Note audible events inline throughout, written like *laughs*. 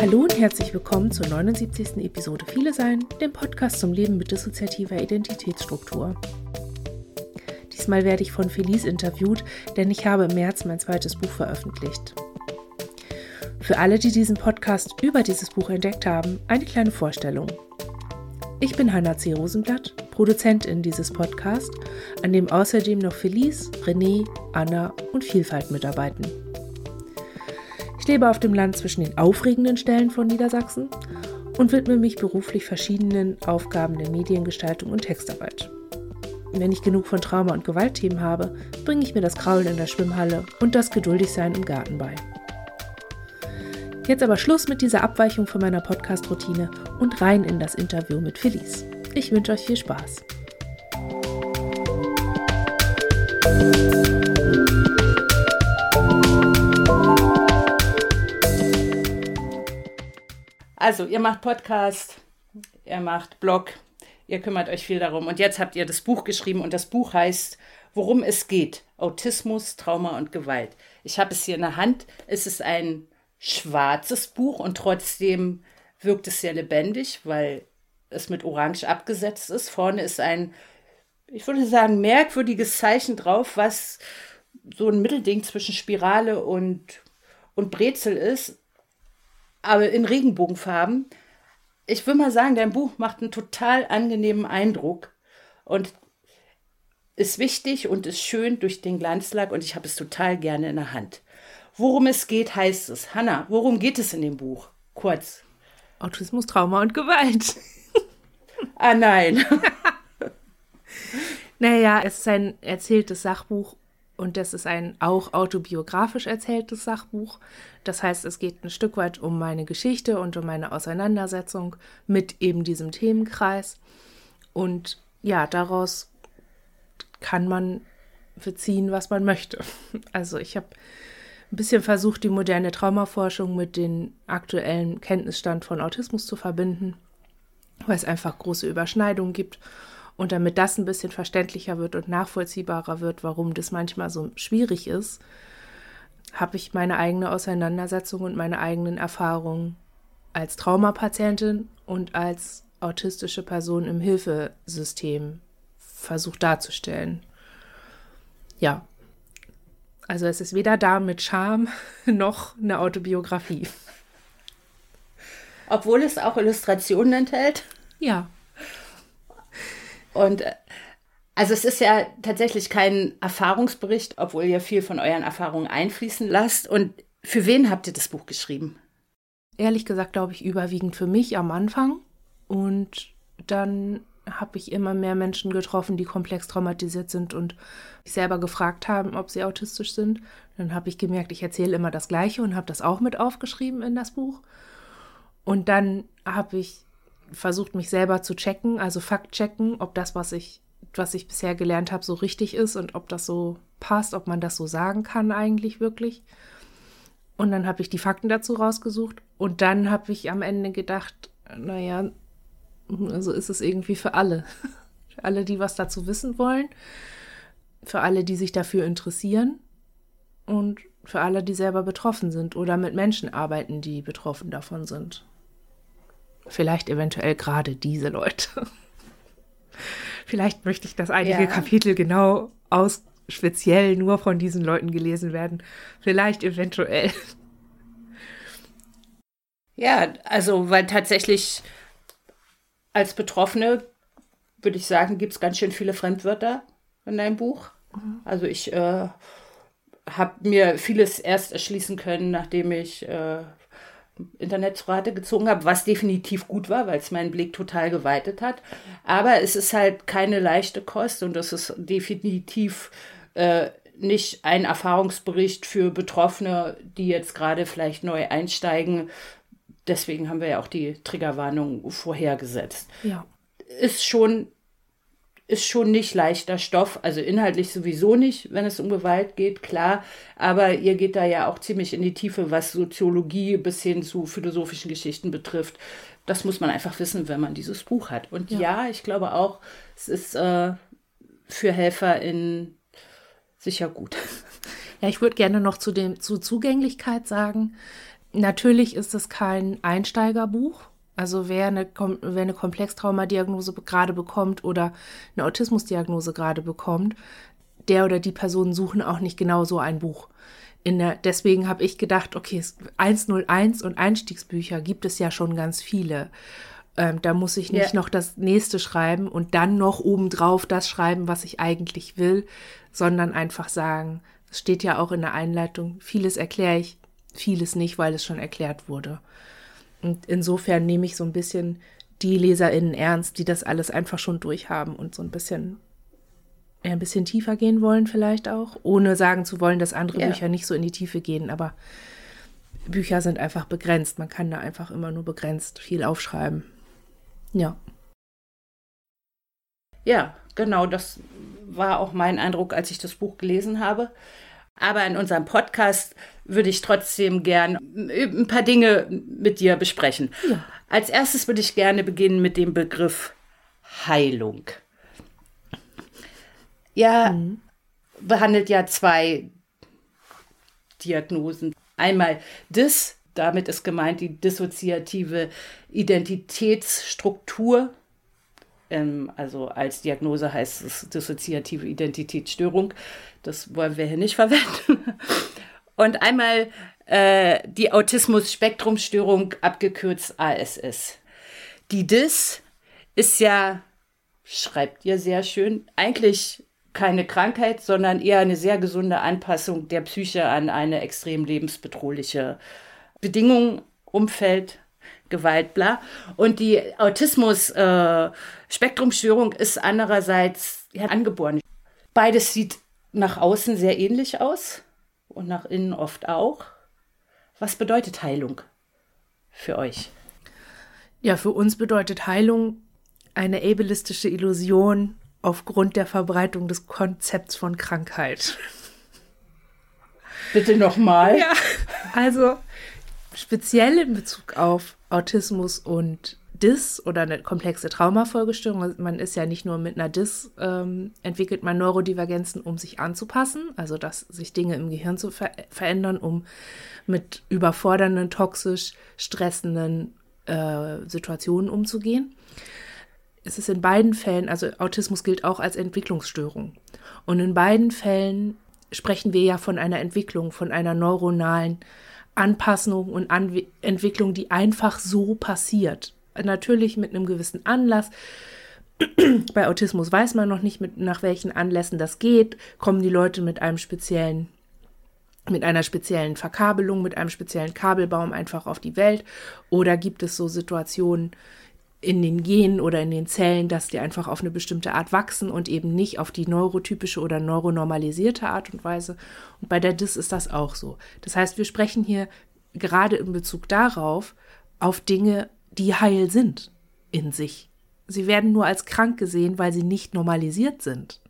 Hallo und herzlich willkommen zur 79. Episode Viele Sein, dem Podcast zum Leben mit dissoziativer Identitätsstruktur. Diesmal werde ich von Felice interviewt, denn ich habe im März mein zweites Buch veröffentlicht. Für alle, die diesen Podcast über dieses Buch entdeckt haben, eine kleine Vorstellung. Ich bin Hanna C. Rosenblatt, Produzentin dieses Podcasts, an dem außerdem noch Felice, René, Anna und Vielfalt mitarbeiten. Lebe auf dem Land zwischen den aufregenden Stellen von Niedersachsen und widme mich beruflich verschiedenen Aufgaben der Mediengestaltung und Textarbeit. Wenn ich genug von Trauma- und Gewaltthemen habe, bringe ich mir das Kraulen in der Schwimmhalle und das Geduldigsein im Garten bei. Jetzt aber Schluss mit dieser Abweichung von meiner Podcast-Routine und rein in das Interview mit Felice. Ich wünsche euch viel Spaß. Also, ihr macht Podcast, ihr macht Blog, ihr kümmert euch viel darum. Und jetzt habt ihr das Buch geschrieben und das Buch heißt Worum es geht. Autismus, Trauma und Gewalt. Ich habe es hier in der Hand. Es ist ein schwarzes Buch und trotzdem wirkt es sehr lebendig, weil es mit Orange abgesetzt ist. Vorne ist ein, ich würde sagen, merkwürdiges Zeichen drauf, was so ein Mittelding zwischen Spirale und, und Brezel ist, aber in Regenbogenfarben. Ich würde mal sagen, dein Buch macht einen total angenehmen Eindruck und ist wichtig und ist schön durch den Glanzlack und ich habe es total gerne in der Hand. Worum es geht, heißt es. Hanna, worum geht es in dem Buch? Kurz. Autismus, Trauma und Gewalt. ah nein. *laughs* naja, es ist ein erzähltes Sachbuch und das ist ein auch autobiografisch erzähltes Sachbuch. Das heißt, es geht ein Stück weit um meine Geschichte und um meine Auseinandersetzung mit eben diesem Themenkreis. Und ja, daraus kann man beziehen, was man möchte. *laughs* Also ich habe ein bisschen versucht, die moderne Traumaforschung mit dem aktuellen Kenntnisstand von Autismus zu verbinden, weil es einfach große Überschneidungen gibt. Und damit das ein bisschen verständlicher wird und nachvollziehbarer wird, warum das manchmal so schwierig ist, habe ich meine eigene Auseinandersetzung und meine eigenen Erfahrungen als Traumapatientin und als autistische Person im Hilfesystem versucht darzustellen. Ja, also es ist weder da mit Charme *laughs* noch eine Autobiografie. Obwohl es auch Illustrationen enthält? Ja. Und äh, also es ist ja tatsächlich kein Erfahrungsbericht, obwohl ihr viel von euren Erfahrungen einfließen lasst. Und für wen habt ihr das Buch geschrieben? Ehrlich gesagt, glaube ich, überwiegend für mich am Anfang. Und dann habe ich immer mehr Menschen getroffen, die komplex traumatisiert sind und sich selber gefragt haben, ob sie autistisch sind. Dann habe ich gemerkt, ich erzähle immer das Gleiche und habe das auch mit aufgeschrieben in das Buch. Und dann habe ich versucht, mich selber zu checken, also Fakt checken, ob das, was ich, was ich bisher gelernt habe, so richtig ist und ob das so passt, ob man das so sagen kann eigentlich wirklich. Und dann habe ich die Fakten dazu rausgesucht und dann habe ich am Ende gedacht, naja, also ist es irgendwie für alle. *laughs* Für alle, die was dazu wissen wollen, für alle, die sich dafür interessieren und für alle, die selber betroffen sind oder mit Menschen arbeiten, die betroffen davon sind. Vielleicht eventuell gerade diese Leute. *laughs* Vielleicht möchte ich, dass einige ja. Kapitel genau aus speziell nur von diesen Leuten gelesen werden. Vielleicht eventuell. *laughs* Ja, also weil tatsächlich als Betroffene würde ich sagen, gibt es ganz schön viele Fremdwörter in deinem Buch. Mhm. Also ich äh, habe mir vieles erst erschließen können, nachdem ich äh, Internet zu Rate gezogen habe, was definitiv gut war, weil es meinen Blick total geweitet hat. Aber es ist halt keine leichte Kost und das ist definitiv äh, nicht ein Erfahrungsbericht für Betroffene, die jetzt gerade vielleicht neu einsteigen, deswegen haben wir ja auch die Triggerwarnung vorhergesetzt. Ja. Ist schon, ist schon nicht leichter Stoff, also inhaltlich sowieso nicht, wenn es um Gewalt geht, klar. Aber ihr geht da ja auch ziemlich in die Tiefe, was Soziologie bis hin zu philosophischen Geschichten betrifft. Das muss man einfach wissen, wenn man dieses Buch hat. Und ja, ja ich glaube auch, es ist äh, für HelferInnen sicher gut. Ja, ich würde gerne noch zu dem zu Zugänglichkeit sagen Natürlich ist es kein Einsteigerbuch. Also wer eine, wer eine Komplextraumadiagnose gerade bekommt oder eine Autismusdiagnose gerade bekommt, der oder die Personen suchen auch nicht genau so ein Buch. Der, deswegen habe ich gedacht, okay, 101 und Einstiegsbücher gibt es ja schon ganz viele. Ähm, da muss ich nicht ja. noch das nächste schreiben und dann noch obendrauf das schreiben, was ich eigentlich will, sondern einfach sagen, es steht ja auch in der Einleitung, vieles erkläre ich, vieles nicht, weil es schon erklärt wurde. Und insofern nehme ich so ein bisschen die LeserInnen ernst, die das alles einfach schon durchhaben und so ein bisschen ein bisschen tiefer gehen wollen, vielleicht auch, ohne sagen zu wollen, dass andere ja. Bücher nicht so in die Tiefe gehen, aber Bücher sind einfach begrenzt. Man kann da einfach immer nur begrenzt viel aufschreiben. Ja. Ja, genau, das war auch mein Eindruck, als ich das Buch gelesen habe. Aber in unserem Podcast würde ich trotzdem gern ein paar Dinge mit dir besprechen. Ja. Als erstes würde ich gerne beginnen mit dem Begriff Heilung. Ja, mhm. behandelt ja zwei Diagnosen. Einmal Dis, damit ist gemeint die dissoziative Identitätsstruktur. Ähm, also als Diagnose heißt es dissoziative Identitätsstörung. Das wollen wir hier nicht verwenden. Und einmal äh, die Autismus-Spektrumstörung, abgekürzt ASS. Die DIS ist ja, schreibt ihr sehr schön, eigentlich keine Krankheit, sondern eher eine sehr gesunde Anpassung der Psyche an eine extrem lebensbedrohliche Bedingung, Umfeld, Gewalt, bla. Und die Autismus-Spektrumstörung äh, ist andererseits ja, angeboren. Beides sieht nach außen sehr ähnlich aus und nach innen oft auch. Was bedeutet Heilung für euch? Ja, für uns bedeutet Heilung eine ableistische Illusion aufgrund der Verbreitung des Konzepts von Krankheit. *laughs* Bitte nochmal. Ja, also speziell in Bezug auf Autismus und DIS oder eine komplexe Traumafolgestörung. Also man ist ja nicht nur mit einer DIS, ähm, entwickelt man Neurodivergenzen, um sich anzupassen, also dass sich Dinge im Gehirn zu ver verändern, um mit überfordernden, toxisch stressenden äh, Situationen umzugehen es ist in beiden Fällen, also Autismus gilt auch als Entwicklungsstörung. Und in beiden Fällen sprechen wir ja von einer Entwicklung, von einer neuronalen Anpassung und Anwe Entwicklung, die einfach so passiert. Natürlich mit einem gewissen Anlass. *clears throat* Bei Autismus weiß man noch nicht, mit, nach welchen Anlässen das geht. Kommen die Leute mit einem speziellen mit einer speziellen Verkabelung, mit einem speziellen Kabelbaum einfach auf die Welt? Oder gibt es so Situationen, in den Genen oder in den Zellen, dass die einfach auf eine bestimmte Art wachsen und eben nicht auf die neurotypische oder neuronormalisierte Art und Weise. Und bei der DIS ist das auch so. Das heißt, wir sprechen hier gerade in Bezug darauf auf Dinge, die heil sind in sich. Sie werden nur als krank gesehen, weil sie nicht normalisiert sind.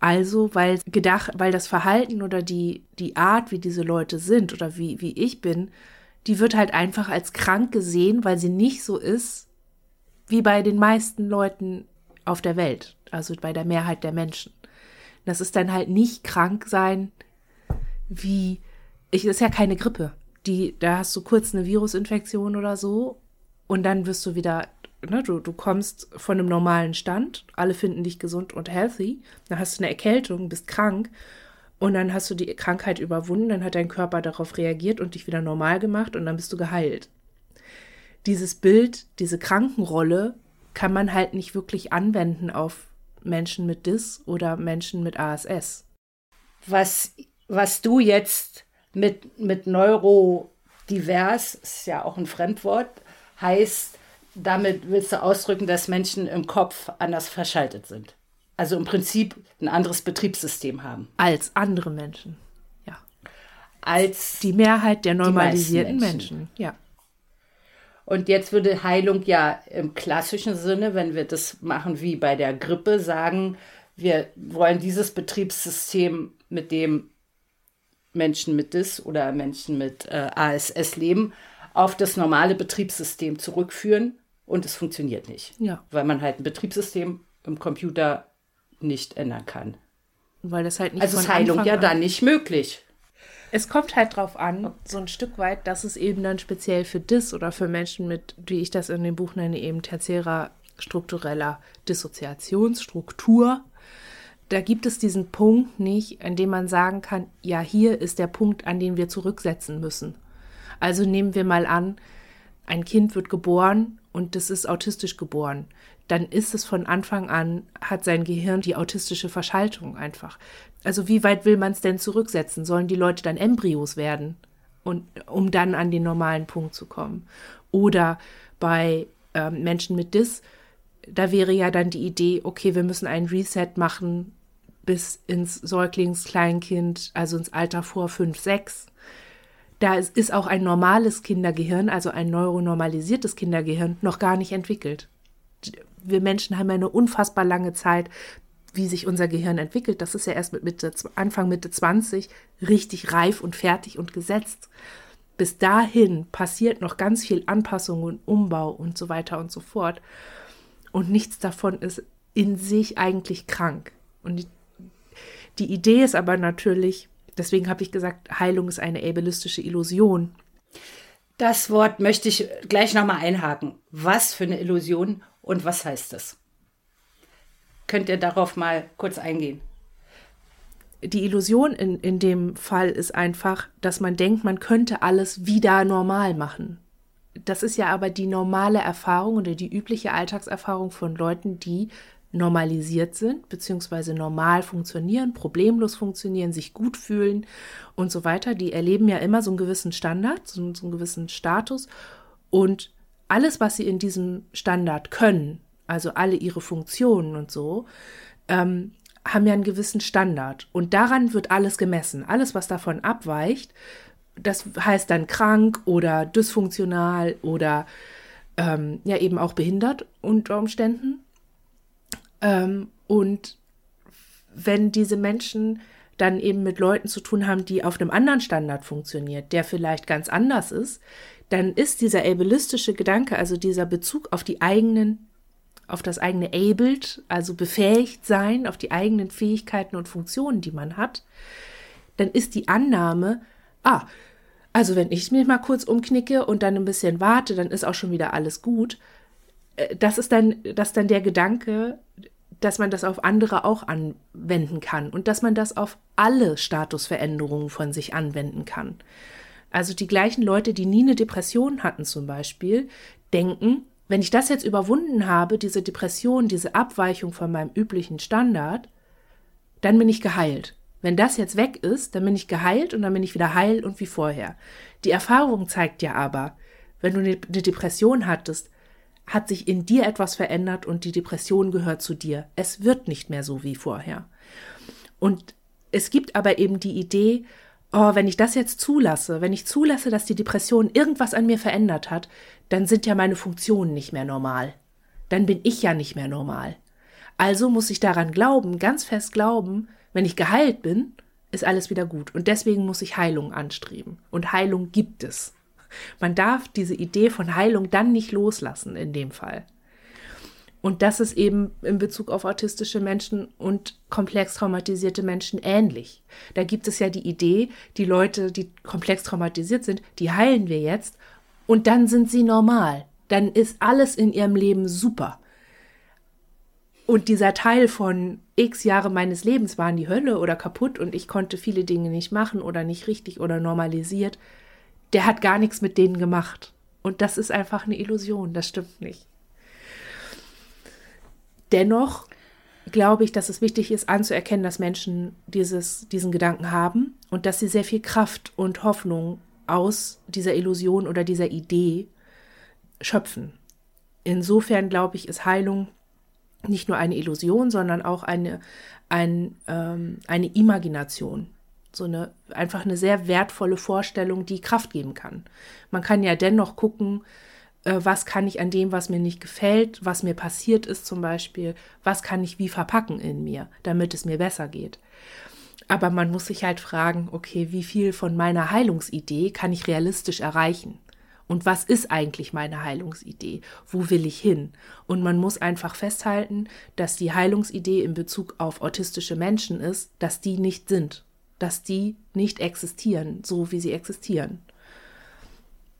Also, weil gedacht, weil das Verhalten oder die, die Art, wie diese Leute sind oder wie, wie ich bin, die wird halt einfach als krank gesehen, weil sie nicht so ist, wie bei den meisten Leuten auf der Welt, also bei der Mehrheit der Menschen. Das ist dann halt nicht krank sein, wie, ich, das ist ja keine Grippe. Die, da hast du kurz eine Virusinfektion oder so und dann wirst du wieder, ne, du, du kommst von einem normalen Stand, alle finden dich gesund und healthy, dann hast du eine Erkältung, bist krank und dann hast du die Krankheit überwunden, dann hat dein Körper darauf reagiert und dich wieder normal gemacht und dann bist du geheilt dieses Bild, diese Krankenrolle kann man halt nicht wirklich anwenden auf Menschen mit DIS oder Menschen mit ASS. Was, was du jetzt mit, mit Neurodivers, ist ja auch ein Fremdwort, heißt, damit willst du ausdrücken, dass Menschen im Kopf anders verschaltet sind. Also im Prinzip ein anderes Betriebssystem haben. Als andere Menschen, ja. Als die Mehrheit der normalisierten Menschen. Menschen, ja. Und jetzt würde Heilung ja im klassischen Sinne, wenn wir das machen wie bei der Grippe, sagen, wir wollen dieses Betriebssystem, mit dem Menschen mit DIS oder Menschen mit äh, ASS leben, auf das normale Betriebssystem zurückführen und es funktioniert nicht. Ja. Weil man halt ein Betriebssystem im Computer nicht ändern kann. Weil das halt nicht Also ist Heilung Anfang ja an. dann nicht möglich. Es kommt halt drauf an, so ein Stück weit, dass es eben dann speziell für DIS oder für Menschen mit, wie ich das in dem Buch nenne, eben tertiärer struktureller Dissoziationsstruktur, da gibt es diesen Punkt nicht, an dem man sagen kann, ja, hier ist der Punkt, an den wir zurücksetzen müssen. Also nehmen wir mal an, ein Kind wird geboren und das ist autistisch geboren. Dann ist es von Anfang an, hat sein Gehirn die autistische Verschaltung einfach. Also wie weit will man es denn zurücksetzen? Sollen die Leute dann Embryos werden? Und um dann an den normalen Punkt zu kommen. Oder bei äh, Menschen mit Dis, da wäre ja dann die Idee, okay, wir müssen einen Reset machen bis ins Säuglingskleinkind, also ins Alter vor 5, 6. Da ist auch ein normales Kindergehirn, also ein neuronormalisiertes Kindergehirn, noch gar nicht entwickelt. Wir Menschen haben ja eine unfassbar lange Zeit, wie sich unser Gehirn entwickelt. Das ist ja erst mit Mitte, Anfang Mitte 20 richtig reif und fertig und gesetzt. Bis dahin passiert noch ganz viel Anpassung und Umbau und so weiter und so fort. Und nichts davon ist in sich eigentlich krank. Und die Idee ist aber natürlich, deswegen habe ich gesagt, Heilung ist eine ableistische Illusion. Das Wort möchte ich gleich nochmal einhaken. Was für eine Illusion und was heißt es? Könnt ihr darauf mal kurz eingehen? Die Illusion in, in dem Fall ist einfach, dass man denkt, man könnte alles wieder normal machen. Das ist ja aber die normale Erfahrung oder die übliche Alltagserfahrung von Leuten, die normalisiert sind, beziehungsweise normal funktionieren, problemlos funktionieren, sich gut fühlen und so weiter. Die erleben ja immer so einen gewissen Standard, so, so einen gewissen Status. Und alles, was sie in diesem Standard können, also alle ihre Funktionen und so, ähm, haben ja einen gewissen Standard. Und daran wird alles gemessen. Alles, was davon abweicht, das heißt dann krank oder dysfunktional oder ähm, ja eben auch behindert unter Umständen. Ähm, und wenn diese Menschen dann eben mit Leuten zu tun haben, die auf einem anderen Standard funktioniert, der vielleicht ganz anders ist, dann ist dieser ableistische Gedanke, also dieser Bezug auf die eigenen, auf das eigene abled, also befähigt sein, auf die eigenen Fähigkeiten und Funktionen, die man hat, dann ist die Annahme, ah, also wenn ich mich mal kurz umknicke und dann ein bisschen warte, dann ist auch schon wieder alles gut. Äh, das ist dann, das dann der Gedanke, dass man das auf andere auch anwenden kann und dass man das auf alle Statusveränderungen von sich anwenden kann. Also die gleichen Leute, die nie eine Depression hatten zum Beispiel, denken, wenn ich das jetzt überwunden habe, diese Depression, diese Abweichung von meinem üblichen Standard, dann bin ich geheilt. Wenn das jetzt weg ist, dann bin ich geheilt und dann bin ich wieder heil und wie vorher. Die Erfahrung zeigt ja aber, wenn du eine Depression hattest, hat sich in dir etwas verändert und die Depression gehört zu dir. Es wird nicht mehr so wie vorher. Und es gibt aber eben die Idee, oh, wenn ich das jetzt zulasse, wenn ich zulasse, dass die Depression irgendwas an mir verändert hat, dann sind ja meine Funktionen nicht mehr normal. Dann bin ich ja nicht mehr normal. Also muss ich daran glauben, ganz fest glauben, wenn ich geheilt bin, ist alles wieder gut. Und deswegen muss ich Heilung anstreben. Und Heilung gibt es. Man darf diese Idee von Heilung dann nicht loslassen in dem Fall. Und das ist eben in Bezug auf autistische Menschen und komplex traumatisierte Menschen ähnlich. Da gibt es ja die Idee, die Leute, die komplex traumatisiert sind, die heilen wir jetzt und dann sind sie normal. Dann ist alles in ihrem Leben super. Und dieser Teil von x Jahre meines Lebens waren die Hölle oder kaputt und ich konnte viele Dinge nicht machen oder nicht richtig oder normalisiert, der hat gar nichts mit denen gemacht. Und das ist einfach eine Illusion, das stimmt nicht. Dennoch glaube ich, dass es wichtig ist, anzuerkennen, dass Menschen dieses, diesen Gedanken haben und dass sie sehr viel Kraft und Hoffnung aus dieser Illusion oder dieser Idee schöpfen. Insofern glaube ich, ist Heilung nicht nur eine Illusion, sondern auch eine, ein, ähm, eine Imagination so eine einfach eine sehr wertvolle Vorstellung, die Kraft geben kann. Man kann ja dennoch gucken, äh, was kann ich an dem, was mir nicht gefällt, was mir passiert ist zum Beispiel, was kann ich wie verpacken in mir, damit es mir besser geht. Aber man muss sich halt fragen, okay, wie viel von meiner Heilungsidee kann ich realistisch erreichen? Und was ist eigentlich meine Heilungsidee? Wo will ich hin? Und man muss einfach festhalten, dass die Heilungsidee in Bezug auf autistische Menschen ist, dass die nicht sind dass die nicht existieren, so wie sie existieren.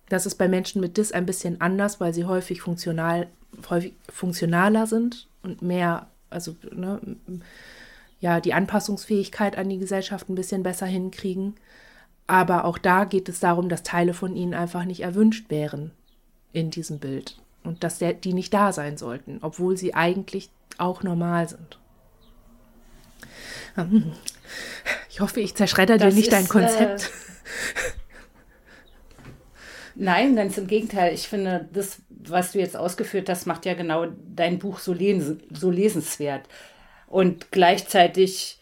Das ist bei Menschen mit Dis ein bisschen anders, weil sie häufig funktional, häufig funktionaler sind und mehr, also ne, ja, die Anpassungsfähigkeit an die Gesellschaft ein bisschen besser hinkriegen. Aber auch da geht es darum, dass Teile von ihnen einfach nicht erwünscht wären in diesem Bild und dass der, die nicht da sein sollten, obwohl sie eigentlich auch normal sind. Ich hoffe, ich zerschredder dir nicht ist, dein Konzept. Äh, nein, ganz im Gegenteil. Ich finde, das, was du jetzt ausgeführt hast, macht ja genau dein Buch so, les so lesenswert. Und gleichzeitig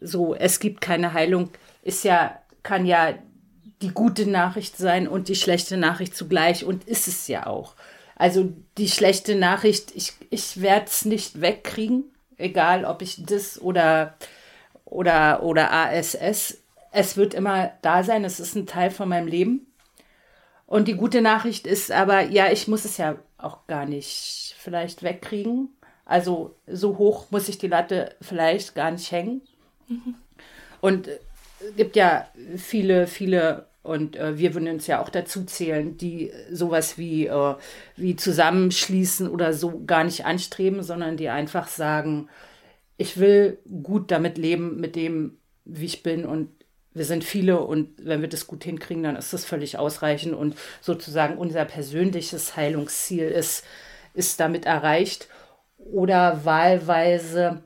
so, es gibt keine Heilung, ist ja, kann ja die gute Nachricht sein und die schlechte Nachricht zugleich und ist es ja auch. Also die schlechte Nachricht, ich, ich werde es nicht wegkriegen, egal ob ich das oder, oder, oder ASS. Es wird immer da sein, es ist ein Teil von meinem Leben. Und die gute Nachricht ist aber, ja, ich muss es ja auch gar nicht vielleicht wegkriegen. Also so hoch muss ich die Latte vielleicht gar nicht hängen. Mhm. Und es gibt ja viele, viele und äh, wir würden uns ja auch dazu zählen, die sowas wie, äh, wie zusammenschließen oder so gar nicht anstreben, sondern die einfach sagen, ich will gut damit leben, mit dem, wie ich bin und wir sind viele und wenn wir das gut hinkriegen, dann ist das völlig ausreichend und sozusagen unser persönliches Heilungsziel ist, ist damit erreicht oder wahlweise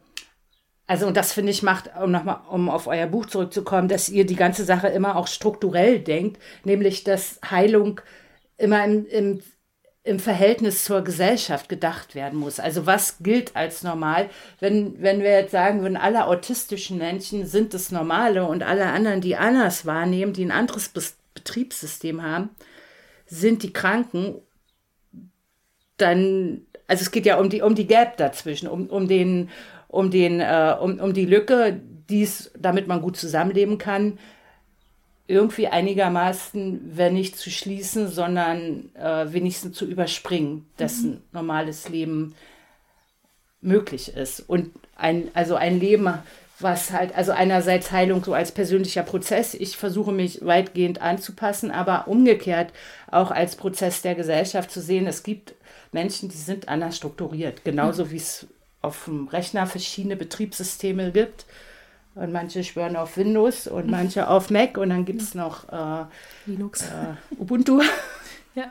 also, und das finde ich macht, um nochmal, um auf euer Buch zurückzukommen, dass ihr die ganze Sache immer auch strukturell denkt, nämlich, dass Heilung immer im, im, im Verhältnis zur Gesellschaft gedacht werden muss. Also, was gilt als normal? Wenn, wenn wir jetzt sagen würden, alle autistischen Menschen sind das Normale und alle anderen, die anders wahrnehmen, die ein anderes Be Betriebssystem haben, sind die Kranken, dann, also es geht ja um die, um die Gap dazwischen, um, um den, um, den, äh, um, um die Lücke, dies, damit man gut zusammenleben kann, irgendwie einigermaßen, wenn nicht zu schließen, sondern äh, wenigstens zu überspringen, dessen mhm. normales Leben möglich ist. Und ein, also ein Leben, was halt, also einerseits Heilung so als persönlicher Prozess, ich versuche mich weitgehend anzupassen, aber umgekehrt auch als Prozess der Gesellschaft zu sehen, es gibt Menschen, die sind anders strukturiert, genauso mhm. wie es auf dem Rechner verschiedene Betriebssysteme gibt. Und manche schwören auf Windows und manche auf Mac und dann gibt es noch äh, Linux, äh, Ubuntu. *laughs* ja.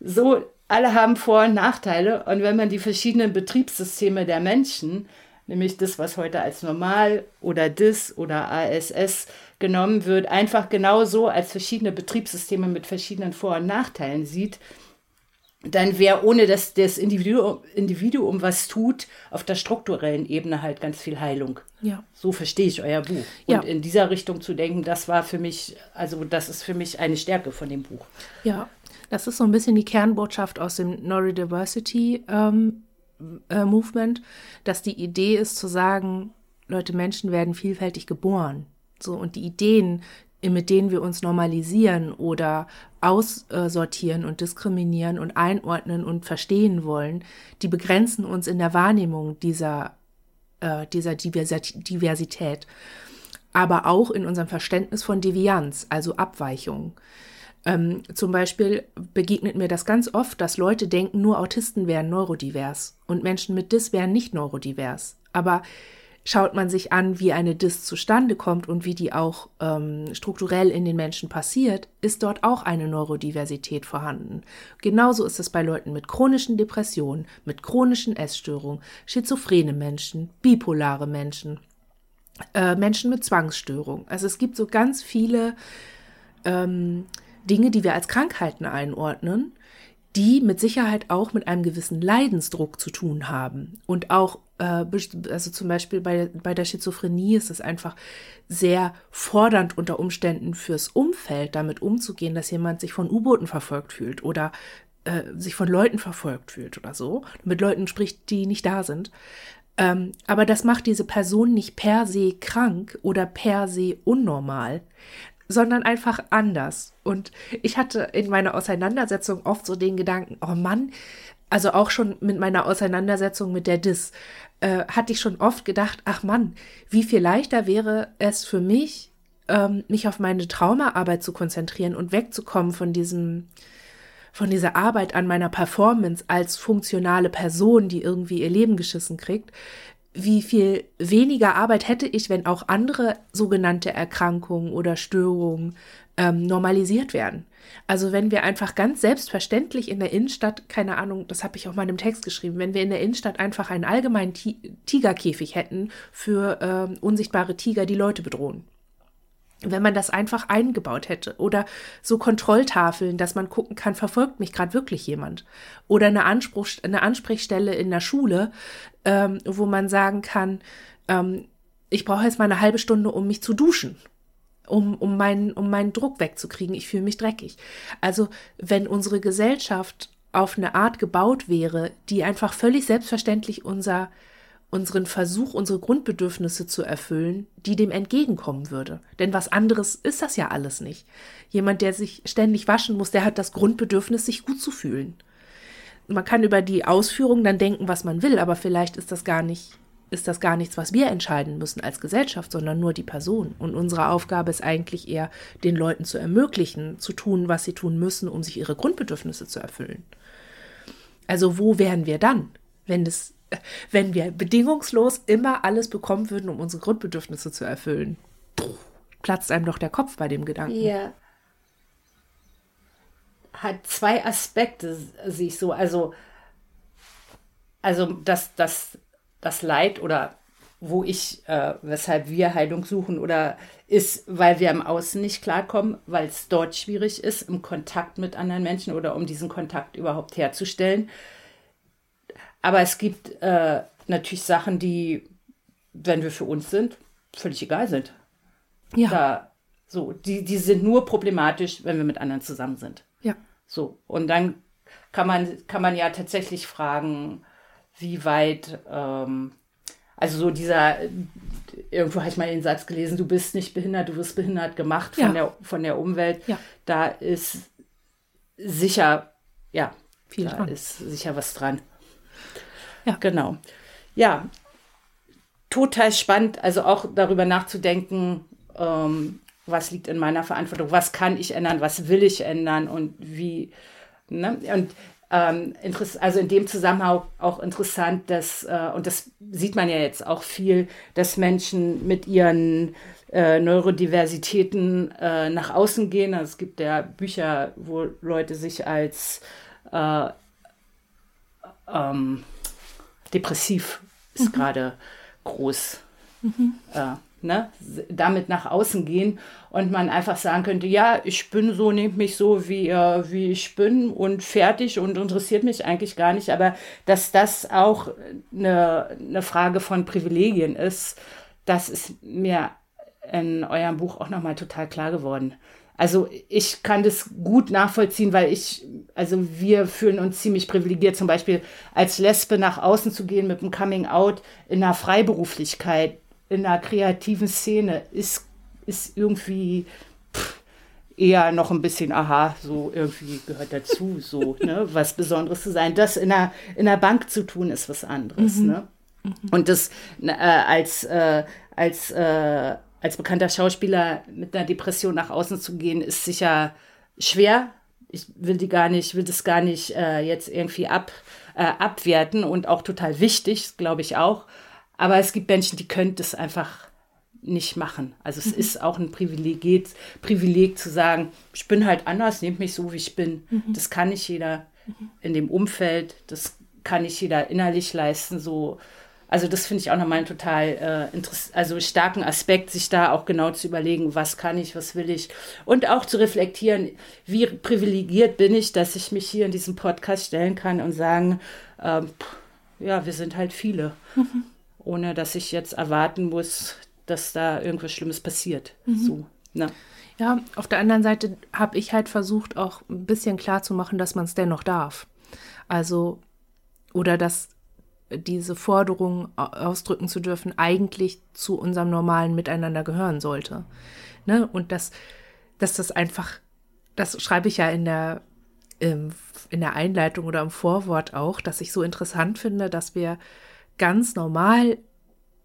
So, alle haben Vor- und Nachteile. Und wenn man die verschiedenen Betriebssysteme der Menschen, nämlich das, was heute als normal oder DIS oder ASS genommen wird, einfach genauso als verschiedene Betriebssysteme mit verschiedenen Vor- und Nachteilen sieht, dann wäre ohne dass das Individuum, Individuum was tut, auf der strukturellen Ebene halt ganz viel Heilung. Ja. So verstehe ich euer Buch. Und ja. in dieser Richtung zu denken, das war für mich, also das ist für mich eine Stärke von dem Buch. Ja, das ist so ein bisschen die Kernbotschaft aus dem Neurodiversity ähm, äh, Movement, dass die Idee ist zu sagen, Leute, Menschen werden vielfältig geboren. So, und die Ideen, mit denen wir uns normalisieren oder aussortieren und diskriminieren und einordnen und verstehen wollen, die begrenzen uns in der Wahrnehmung dieser, äh, dieser Diversität, aber auch in unserem Verständnis von Devianz, also Abweichung. Ähm, zum Beispiel begegnet mir das ganz oft, dass Leute denken, nur Autisten wären neurodivers und Menschen mit Dis wären nicht neurodivers. Aber Schaut man sich an, wie eine Dis zustande kommt und wie die auch ähm, strukturell in den Menschen passiert, ist dort auch eine Neurodiversität vorhanden. Genauso ist es bei Leuten mit chronischen Depressionen, mit chronischen Essstörungen, schizophrene Menschen, bipolare Menschen, äh, Menschen mit Zwangsstörungen. Also es gibt so ganz viele ähm, Dinge, die wir als Krankheiten einordnen, die mit Sicherheit auch mit einem gewissen Leidensdruck zu tun haben und auch also zum Beispiel bei, bei der Schizophrenie ist es einfach sehr fordernd unter Umständen fürs Umfeld, damit umzugehen, dass jemand sich von U-Booten verfolgt fühlt oder äh, sich von Leuten verfolgt fühlt oder so, mit Leuten spricht, die nicht da sind. Ähm, aber das macht diese Person nicht per se krank oder per se unnormal, sondern einfach anders. Und ich hatte in meiner Auseinandersetzung oft so den Gedanken, oh Mann, also auch schon mit meiner Auseinandersetzung mit der Dis, äh, hatte ich schon oft gedacht, ach Mann, wie viel leichter wäre es für mich, ähm, mich auf meine Traumaarbeit zu konzentrieren und wegzukommen von diesem, von dieser Arbeit an meiner Performance als funktionale Person, die irgendwie ihr Leben geschissen kriegt, wie viel weniger Arbeit hätte ich, wenn auch andere sogenannte Erkrankungen oder Störungen ähm, normalisiert werden. Also wenn wir einfach ganz selbstverständlich in der Innenstadt, keine Ahnung, das habe ich auch mal in einem Text geschrieben, wenn wir in der Innenstadt einfach einen allgemeinen Tigerkäfig hätten für ähm, unsichtbare Tiger, die Leute bedrohen. Wenn man das einfach eingebaut hätte oder so Kontrolltafeln, dass man gucken kann, verfolgt mich gerade wirklich jemand? Oder eine, Anspruch, eine Ansprechstelle in der Schule, ähm, wo man sagen kann, ähm, ich brauche jetzt mal eine halbe Stunde, um mich zu duschen, um, um, meinen, um meinen Druck wegzukriegen, ich fühle mich dreckig. Also wenn unsere Gesellschaft auf eine Art gebaut wäre, die einfach völlig selbstverständlich unser unseren Versuch, unsere Grundbedürfnisse zu erfüllen, die dem entgegenkommen würde. Denn was anderes ist das ja alles nicht. Jemand, der sich ständig waschen muss, der hat das Grundbedürfnis, sich gut zu fühlen. Man kann über die Ausführung dann denken, was man will, aber vielleicht ist das gar nicht, ist das gar nichts, was wir entscheiden müssen als Gesellschaft, sondern nur die Person. Und unsere Aufgabe ist eigentlich eher, den Leuten zu ermöglichen, zu tun, was sie tun müssen, um sich ihre Grundbedürfnisse zu erfüllen. Also wo wären wir dann, wenn es wenn wir bedingungslos immer alles bekommen würden, um unsere Grundbedürfnisse zu erfüllen. Puh, platzt einem doch der Kopf bei dem Gedanken. Ja. Hat zwei Aspekte, sehe ich so. Also, also das, das, das Leid oder wo ich, äh, weshalb wir Heilung suchen oder ist, weil wir im Außen nicht klarkommen, weil es dort schwierig ist, im Kontakt mit anderen Menschen oder um diesen Kontakt überhaupt herzustellen. Aber es gibt äh, natürlich Sachen, die, wenn wir für uns sind, völlig egal sind. Ja. Da, so, die, die sind nur problematisch, wenn wir mit anderen zusammen sind. Ja. So, und dann kann man, kann man ja tatsächlich fragen, wie weit, ähm, also so dieser, irgendwo habe ich mal den Satz gelesen, du bist nicht behindert, du wirst behindert gemacht von, ja. der, von der Umwelt. Ja. Da ist sicher, ja, Viel da dran. ist sicher was dran. Ja. Genau. Ja, total spannend, also auch darüber nachzudenken, ähm, was liegt in meiner Verantwortung, was kann ich ändern, was will ich ändern und wie. Ne? Und ähm, also in dem Zusammenhang auch interessant, dass, äh, und das sieht man ja jetzt auch viel, dass Menschen mit ihren äh, Neurodiversitäten äh, nach außen gehen. Also es gibt ja Bücher, wo Leute sich als äh, ähm, depressiv ist mhm. gerade groß. Mhm. Ne? Damit nach außen gehen und man einfach sagen könnte, ja, ich bin so, nehmt mich so, wie, äh, wie ich bin und fertig und interessiert mich eigentlich gar nicht. Aber dass das auch eine, eine Frage von Privilegien ist, das ist mir in eurem Buch auch nochmal total klar geworden. Also ich kann das gut nachvollziehen, weil ich, also wir fühlen uns ziemlich privilegiert, zum Beispiel als Lesbe nach außen zu gehen mit einem Coming Out in einer Freiberuflichkeit, in einer kreativen Szene, ist, ist irgendwie pff, eher noch ein bisschen, aha, so irgendwie gehört dazu, so, ne, *laughs* was Besonderes zu sein. Das in einer, in einer Bank zu tun, ist was anderes, mhm. ne? Mhm. Und das äh, als, äh, als äh, als bekannter Schauspieler mit einer Depression nach außen zu gehen, ist sicher schwer. Ich will die gar nicht, will das gar nicht äh, jetzt irgendwie ab, äh, abwerten und auch total wichtig, glaube ich auch. Aber es gibt Menschen, die können das einfach nicht machen. Also es mhm. ist auch ein Privileg, Privileg zu sagen, ich bin halt anders, nehmt mich so, wie ich bin. Mhm. Das kann nicht jeder mhm. in dem Umfeld, das kann nicht jeder innerlich leisten, so also das finde ich auch nochmal einen total äh, also starken Aspekt, sich da auch genau zu überlegen, was kann ich, was will ich und auch zu reflektieren, wie privilegiert bin ich, dass ich mich hier in diesem Podcast stellen kann und sagen, ähm, ja, wir sind halt viele, mhm. Ohne dass ich jetzt erwarten muss, dass da irgendwas Schlimmes passiert. Mhm. So, ne? Ja, auf der anderen Seite habe ich halt versucht, auch ein bisschen klar zu machen, dass man es dennoch darf. Also, oder dass diese Forderung ausdrücken zu dürfen, eigentlich zu unserem normalen Miteinander gehören sollte. Ne? Und dass, dass das einfach, das schreibe ich ja in der, in der Einleitung oder im Vorwort auch, dass ich so interessant finde, dass wir ganz normal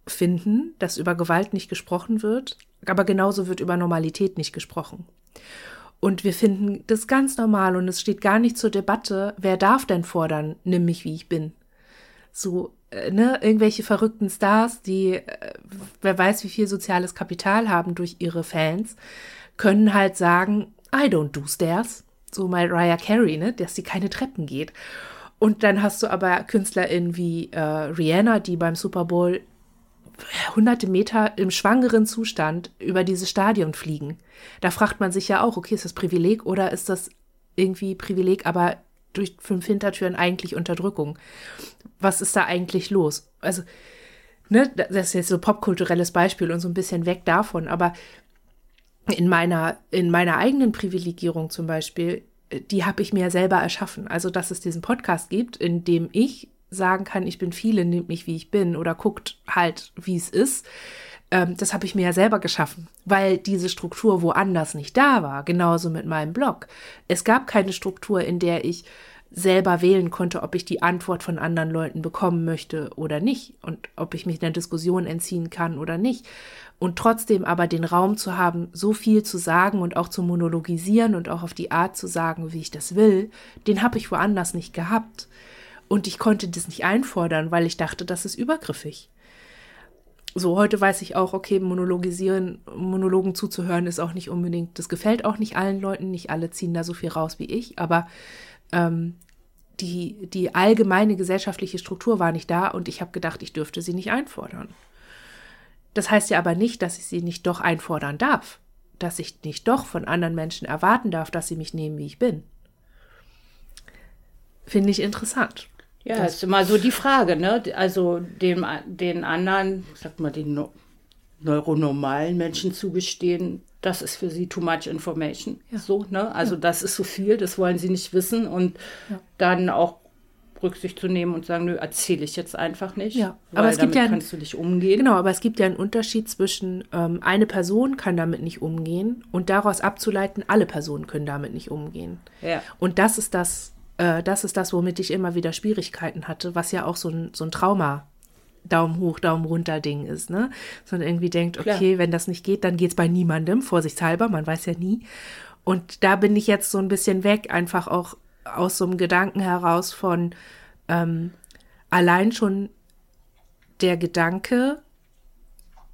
finden, dass über Gewalt nicht gesprochen wird, aber genauso wird über Normalität nicht gesprochen. Und wir finden das ganz normal und es steht gar nicht zur Debatte, wer darf denn fordern, nimm mich wie ich bin. So, äh, ne, irgendwelche verrückten Stars, die äh, wer weiß, wie viel soziales Kapital haben durch ihre Fans, können halt sagen, I don't do stairs. So Mariah Carey, ne, dass sie keine Treppen geht. Und dann hast du aber KünstlerInnen wie äh, Rihanna, die beim Super Bowl hunderte Meter im schwangeren Zustand über dieses Stadion fliegen. Da fragt man sich ja auch, okay, ist das Privileg oder ist das irgendwie Privileg, aber durch fünf Hintertüren eigentlich Unterdrückung? Was ist da eigentlich los? Also, ne, das ist jetzt so popkulturelles Beispiel und so ein bisschen weg davon, aber in meiner, in meiner eigenen Privilegierung zum Beispiel, die habe ich mir selber erschaffen. Also, dass es diesen Podcast gibt, in dem ich sagen kann, ich bin viele, nimmt mich wie ich bin oder guckt halt, wie es ist. Ähm, das habe ich mir ja selber geschaffen, weil diese Struktur woanders nicht da war. Genauso mit meinem Blog. Es gab keine Struktur, in der ich selber wählen konnte, ob ich die Antwort von anderen Leuten bekommen möchte oder nicht und ob ich mich einer Diskussion entziehen kann oder nicht. Und trotzdem aber den Raum zu haben, so viel zu sagen und auch zu monologisieren und auch auf die Art zu sagen, wie ich das will, den habe ich woanders nicht gehabt. Und ich konnte das nicht einfordern, weil ich dachte, das ist übergriffig. So, heute weiß ich auch, okay, monologisieren, Monologen zuzuhören ist auch nicht unbedingt, das gefällt auch nicht allen Leuten, nicht alle ziehen da so viel raus wie ich, aber ähm, die, die allgemeine gesellschaftliche Struktur war nicht da und ich habe gedacht, ich dürfte sie nicht einfordern. Das heißt ja aber nicht, dass ich sie nicht doch einfordern darf, dass ich nicht doch von anderen Menschen erwarten darf, dass sie mich nehmen, wie ich bin. Finde ich interessant. Ja, das ist immer so die Frage, ne? Also den, den anderen, sag mal, den neuronormalen Menschen zugestehen, das ist für sie too much information. Ja. So, ne? Also ja. das ist so viel, das wollen sie nicht wissen und ja. dann auch Rücksicht zu nehmen und sagen, nö, erzähle ich jetzt einfach nicht. Ja, aber es gibt ja kannst du nicht umgehen. Genau, aber es gibt ja einen Unterschied zwischen ähm, eine Person kann damit nicht umgehen und daraus abzuleiten, alle Personen können damit nicht umgehen. Ja. Und das ist das, äh, das ist das, womit ich immer wieder Schwierigkeiten hatte, was ja auch so ein, so ein Trauma Daumen hoch, Daumen runter Ding ist, ne? Sondern irgendwie denkt, okay, Klar. wenn das nicht geht, dann geht es bei niemandem, vorsichtshalber, man weiß ja nie. Und da bin ich jetzt so ein bisschen weg, einfach auch aus so einem Gedanken heraus von ähm, allein schon der Gedanke,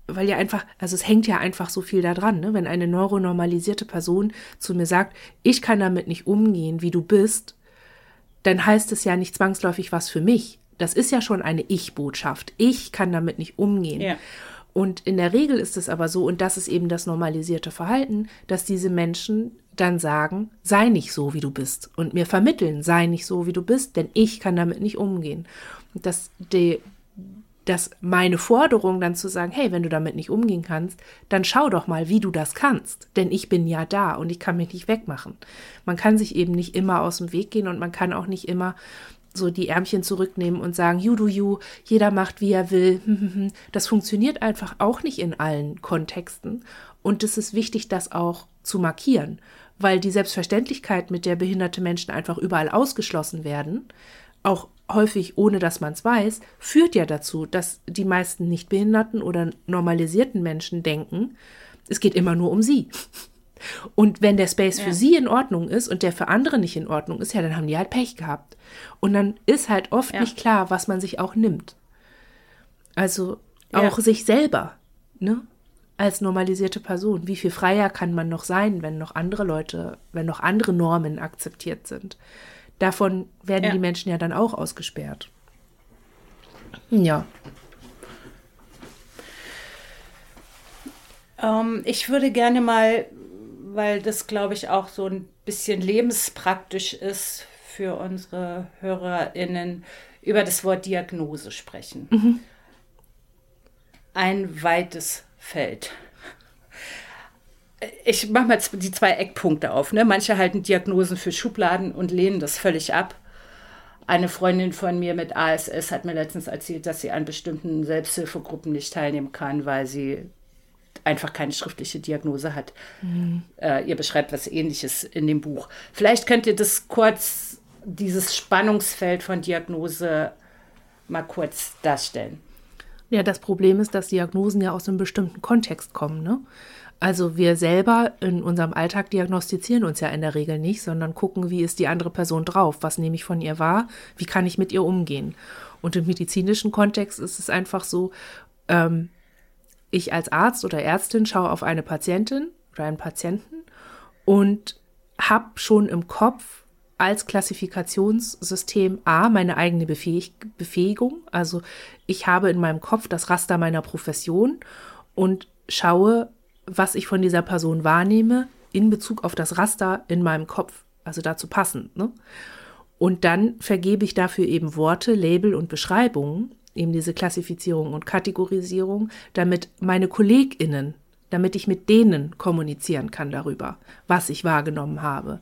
weil ja einfach, also es hängt ja einfach so viel da dran, ne? wenn eine neuronormalisierte Person zu mir sagt, ich kann damit nicht umgehen, wie du bist, dann heißt es ja nicht zwangsläufig was für mich. Das ist ja schon eine Ich-Botschaft. Ich kann damit nicht umgehen. Ja. Und in der Regel ist es aber so, und das ist eben das normalisierte Verhalten, dass diese Menschen dann sagen, sei nicht so, wie du bist. Und mir vermitteln, sei nicht so, wie du bist, denn ich kann damit nicht umgehen. Und dass die, dass meine Forderung dann zu sagen, hey, wenn du damit nicht umgehen kannst, dann schau doch mal, wie du das kannst. Denn ich bin ja da und ich kann mich nicht wegmachen. Man kann sich eben nicht immer aus dem Weg gehen und man kann auch nicht immer so die Ärmchen zurücknehmen und sagen, you do you, jeder macht, wie er will. *laughs* Das funktioniert einfach auch nicht in allen Kontexten. Und es ist wichtig, das auch zu markieren, weil die Selbstverständlichkeit, mit der behinderte Menschen einfach überall ausgeschlossen werden, auch häufig ohne dass man es weiß, führt ja dazu, dass die meisten nicht behinderten oder normalisierten Menschen denken, es geht immer nur um sie. Und wenn der Space ja. für sie in Ordnung ist und der für andere nicht in Ordnung ist, ja, dann haben die halt Pech gehabt. Und dann ist halt oft ja. nicht klar, was man sich auch nimmt. Also auch ja. sich selber, ne? Als normalisierte Person. Wie viel freier kann man noch sein, wenn noch andere Leute, wenn noch andere Normen akzeptiert sind? Davon werden ja. die Menschen ja dann auch ausgesperrt. Ja. Ähm, ich würde gerne mal, weil das, glaube ich, auch so ein bisschen lebenspraktisch ist für unsere HörerInnen, über das Wort Diagnose sprechen. Mhm. Ein weites Feld ich mache mal die zwei Eckpunkte auf. Ne? Manche halten Diagnosen für Schubladen und lehnen das völlig ab. Eine Freundin von mir mit ASS hat mir letztens erzählt, dass sie an bestimmten Selbsthilfegruppen nicht teilnehmen kann, weil sie einfach keine schriftliche Diagnose hat. Mhm. Äh, ihr beschreibt was Ähnliches in dem Buch. Vielleicht könnt ihr das kurz, dieses Spannungsfeld von Diagnose mal kurz darstellen. Ja, das Problem ist, dass Diagnosen ja aus einem bestimmten Kontext kommen. Ne? Also wir selber in unserem Alltag diagnostizieren uns ja in der Regel nicht, sondern gucken, wie ist die andere Person drauf, was nehme ich von ihr wahr, wie kann ich mit ihr umgehen. Und im medizinischen Kontext ist es einfach so, ähm, ich als Arzt oder Ärztin schaue auf eine Patientin oder einen Patienten und habe schon im Kopf als Klassifikationssystem A meine eigene Befähig Befähigung. Also ich habe in meinem Kopf das Raster meiner Profession und schaue, was ich von dieser Person wahrnehme in Bezug auf das Raster in meinem Kopf. Also dazu passend. Ne? Und dann vergebe ich dafür eben Worte, Label und Beschreibungen, eben diese Klassifizierung und Kategorisierung, damit meine KollegInnen damit ich mit denen kommunizieren kann darüber, was ich wahrgenommen habe.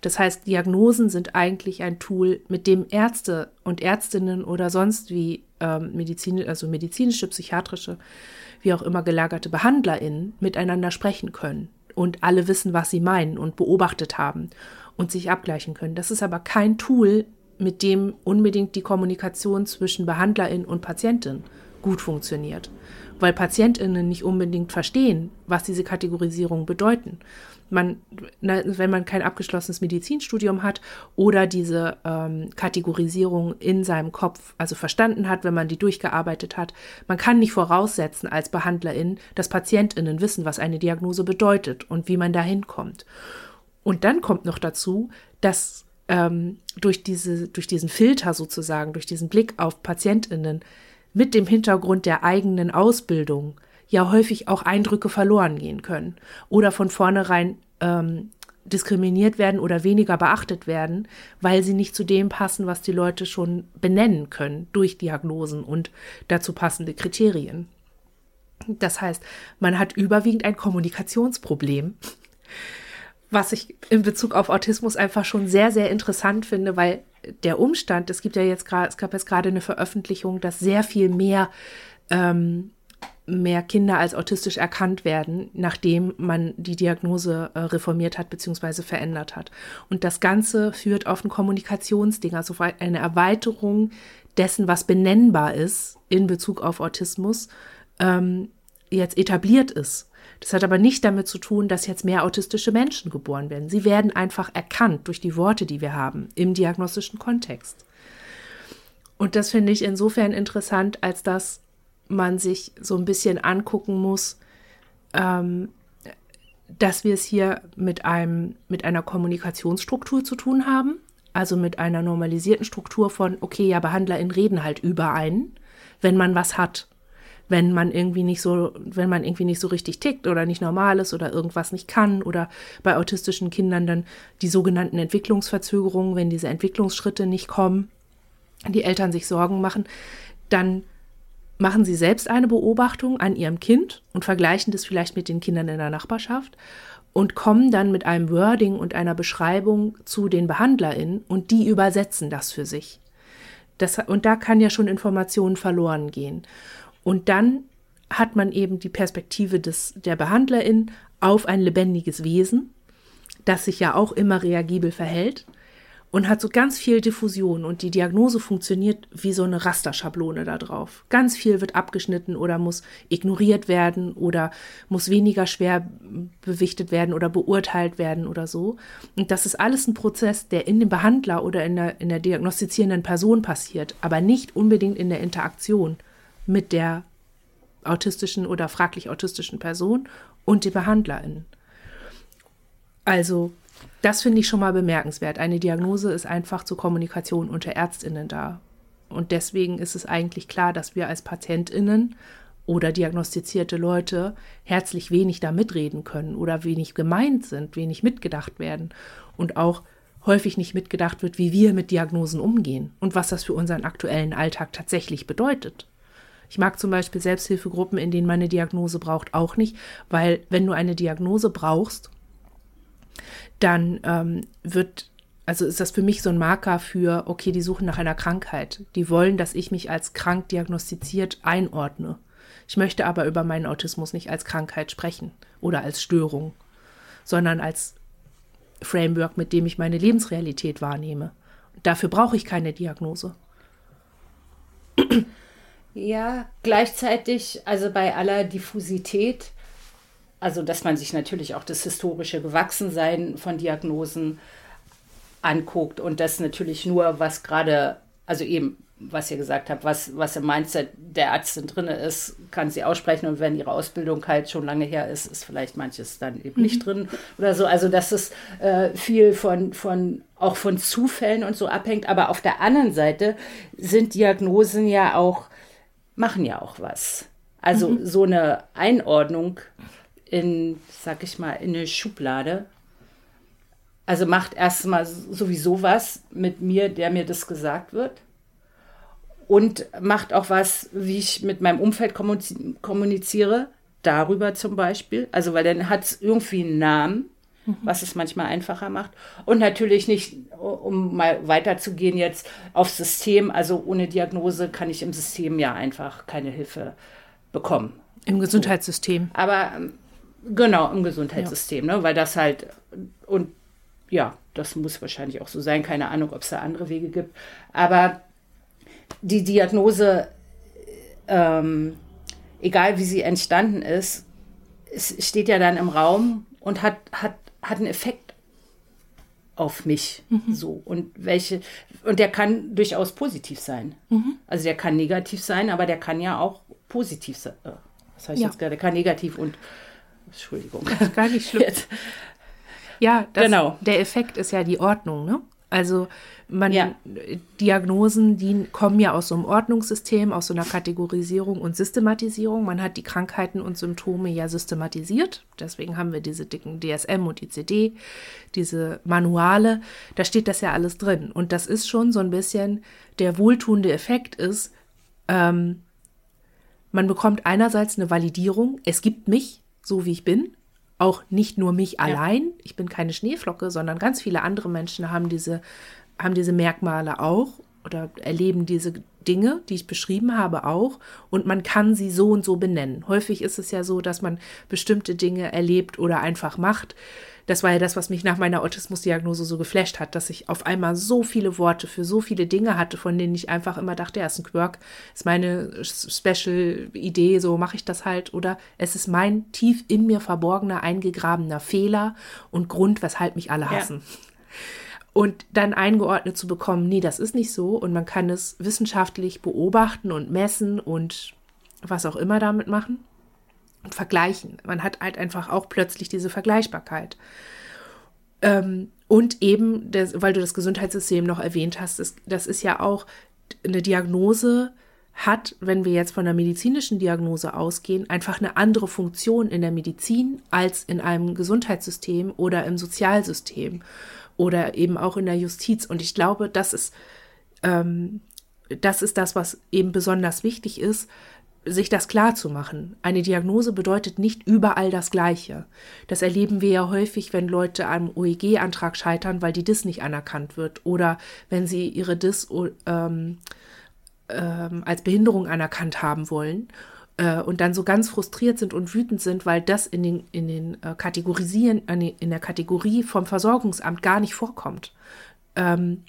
Das heißt, Diagnosen sind eigentlich ein Tool, mit dem Ärzte und Ärztinnen oder sonst wie ähm, Medizin, also medizinische, psychiatrische, wie auch immer gelagerte BehandlerInnen miteinander sprechen können und alle wissen, was sie meinen und beobachtet haben und sich abgleichen können. Das ist aber kein Tool, mit dem unbedingt die Kommunikation zwischen BehandlerInnen und Patientin gut funktioniert weil PatientInnen nicht unbedingt verstehen, was diese Kategorisierungen bedeuten. Man, wenn man kein abgeschlossenes Medizinstudium hat oder diese ähm, Kategorisierung in seinem Kopf, also verstanden hat, wenn man die durchgearbeitet hat, man kann nicht voraussetzen als Behandlerin, dass PatientInnen wissen, was eine Diagnose bedeutet und wie man dahin kommt. Und dann kommt noch dazu, dass ähm, durch, diese, durch diesen Filter sozusagen, durch diesen Blick auf PatientInnen, mit dem Hintergrund der eigenen Ausbildung ja häufig auch Eindrücke verloren gehen können oder von vornherein ähm, diskriminiert werden oder weniger beachtet werden, weil sie nicht zu dem passen, was die Leute schon benennen können durch Diagnosen und dazu passende Kriterien. Das heißt, man hat überwiegend ein Kommunikationsproblem, was ich in Bezug auf Autismus einfach schon sehr, sehr interessant finde, weil der Umstand, es gibt ja jetzt gerade, es gab jetzt gerade eine Veröffentlichung, dass sehr viel mehr ähm, mehr Kinder als autistisch erkannt werden, nachdem man die Diagnose äh, reformiert hat bzw. verändert hat. Und das Ganze führt auf ein Kommunikationsding, also eine Erweiterung dessen, was benennbar ist in Bezug auf Autismus, ähm, jetzt etabliert ist. Das hat aber nicht damit zu tun, dass jetzt mehr autistische Menschen geboren werden. Sie werden einfach erkannt durch die Worte, die wir haben im diagnostischen Kontext. Und das finde ich insofern interessant, als dass man sich so ein bisschen angucken muss, ähm, dass wir es hier mit, einem, mit einer Kommunikationsstruktur zu tun haben, also mit einer normalisierten Struktur von, okay, ja, BehandlerInnen reden halt über einen, wenn man was hat wenn man irgendwie nicht so, wenn man irgendwie nicht so richtig tickt oder nicht normal ist oder irgendwas nicht kann oder bei autistischen Kindern dann die sogenannten Entwicklungsverzögerungen, wenn diese Entwicklungsschritte nicht kommen, die Eltern sich Sorgen machen, dann machen sie selbst eine Beobachtung an ihrem Kind und vergleichen das vielleicht mit den Kindern in der Nachbarschaft und kommen dann mit einem Wording und einer Beschreibung zu den BehandlerInnen und die übersetzen das für sich. Das, und da kann ja schon Informationen verloren gehen. Und dann hat man eben die Perspektive des, der Behandlerin auf ein lebendiges Wesen, das sich ja auch immer reagibel verhält und hat so ganz viel Diffusion und die Diagnose funktioniert wie so eine Rasterschablone da drauf. Ganz viel wird abgeschnitten oder muss ignoriert werden oder muss weniger schwer bewichtet werden oder beurteilt werden oder so. Und das ist alles ein Prozess, der in dem Behandler oder in der, in der diagnostizierenden Person passiert, aber nicht unbedingt in der Interaktion mit der autistischen oder fraglich autistischen Person und die Behandlerin. Also, das finde ich schon mal bemerkenswert. Eine Diagnose ist einfach zur Kommunikation unter Ärztinnen da. Und deswegen ist es eigentlich klar, dass wir als Patientinnen oder diagnostizierte Leute herzlich wenig da mitreden können oder wenig gemeint sind, wenig mitgedacht werden und auch häufig nicht mitgedacht wird, wie wir mit Diagnosen umgehen und was das für unseren aktuellen Alltag tatsächlich bedeutet. Ich mag zum Beispiel Selbsthilfegruppen, in denen man eine Diagnose braucht, auch nicht, weil wenn du eine Diagnose brauchst, dann ähm, wird, also ist das für mich so ein Marker für, okay, die suchen nach einer Krankheit. Die wollen, dass ich mich als krank diagnostiziert einordne. Ich möchte aber über meinen Autismus nicht als Krankheit sprechen oder als Störung, sondern als Framework, mit dem ich meine Lebensrealität wahrnehme. Dafür brauche ich keine Diagnose. Ja, gleichzeitig, also bei aller Diffusität, also dass man sich natürlich auch das historische Gewachsensein von Diagnosen anguckt und das natürlich nur, was gerade, also eben, was ihr gesagt habt, was, was im Mindset der Ärztin drin ist, kann sie aussprechen und wenn ihre Ausbildung halt schon lange her ist, ist vielleicht manches dann eben mhm. nicht drin oder so. Also dass es äh, viel von, von auch von Zufällen und so abhängt. Aber auf der anderen Seite sind Diagnosen ja auch, machen ja auch was. Also mhm. so eine Einordnung in, sag ich mal, in eine Schublade also macht erstmal sowieso was mit mir, der mir das gesagt wird. Und macht auch was, wie ich mit meinem Umfeld kommuniziere, darüber zum Beispiel. Also, weil dann hat es irgendwie einen Namen, mhm. was es manchmal einfacher macht. Und natürlich nicht, um mal weiterzugehen jetzt aufs System. Also ohne Diagnose kann ich im System ja einfach keine Hilfe bekommen. Im Gesundheitssystem. Aber ähm, genau, im Gesundheitssystem, ja. ne? weil das halt, und ja, das muss wahrscheinlich auch so sein. Keine Ahnung, ob es da andere Wege gibt. Aber die Diagnose, ähm, egal wie sie entstanden ist, es steht ja dann im Raum und hat, hat, hat einen Effekt auf mich. Mhm. So. Und welche, und der kann durchaus positiv sein. Mhm. Also der kann negativ sein, aber der kann ja auch positiv sein. Äh, was heißt ja. jetzt gerade? Der kann negativ und Entschuldigung. Gar nicht schlimm. *laughs* Jetzt, ja, das, genau. der Effekt ist ja die Ordnung, ne? Also man ja. Diagnosen, die kommen ja aus so einem Ordnungssystem, aus so einer Kategorisierung und Systematisierung. Man hat die Krankheiten und Symptome ja systematisiert. Deswegen haben wir diese dicken DSM und ICD, diese Manuale. Da steht das ja alles drin. Und das ist schon so ein bisschen der wohltuende Effekt ist, ähm, man bekommt einerseits eine Validierung. Es gibt mich, so wie ich bin auch nicht nur mich ja. allein, ich bin keine Schneeflocke, sondern ganz viele andere Menschen haben diese, haben diese Merkmale auch oder erleben diese Dinge, die ich beschrieben habe, auch. Und man kann sie so und so benennen. Häufig ist es ja so, dass man bestimmte Dinge erlebt oder einfach macht, das war ja das, was mich nach meiner Autismusdiagnose so geflasht hat, dass ich auf einmal so viele Worte für so viele Dinge hatte, von denen ich einfach immer dachte, ja, ist ein Quirk, ist meine Special-Idee, so mache ich das halt. Oder es ist mein tief in mir verborgener, eingegrabener Fehler und Grund, weshalb mich alle hassen. Ja. Und dann eingeordnet zu bekommen, nee, das ist nicht so und man kann es wissenschaftlich beobachten und messen und was auch immer damit machen und vergleichen. Man hat halt einfach auch plötzlich diese Vergleichbarkeit. Ähm, und eben, das, weil du das Gesundheitssystem noch erwähnt hast, das, das ist ja auch eine Diagnose hat, wenn wir jetzt von der medizinischen Diagnose ausgehen, einfach eine andere Funktion in der Medizin als in einem Gesundheitssystem oder im Sozialsystem oder eben auch in der Justiz. Und ich glaube, das ist, ähm, das ist das, was eben besonders wichtig ist, sich das klar zu machen. Eine Diagnose bedeutet nicht überall das Gleiche. Das erleben wir ja häufig, wenn Leute am OEG-Antrag scheitern, weil die DIS nicht anerkannt wird oder wenn sie ihre DIS ähm, ähm, als Behinderung anerkannt haben wollen äh, und dann so ganz frustriert sind und wütend sind, weil das in den, in den äh, Kategorisieren, in der Kategorie vom Versorgungsamt gar nicht vorkommt. Ähm,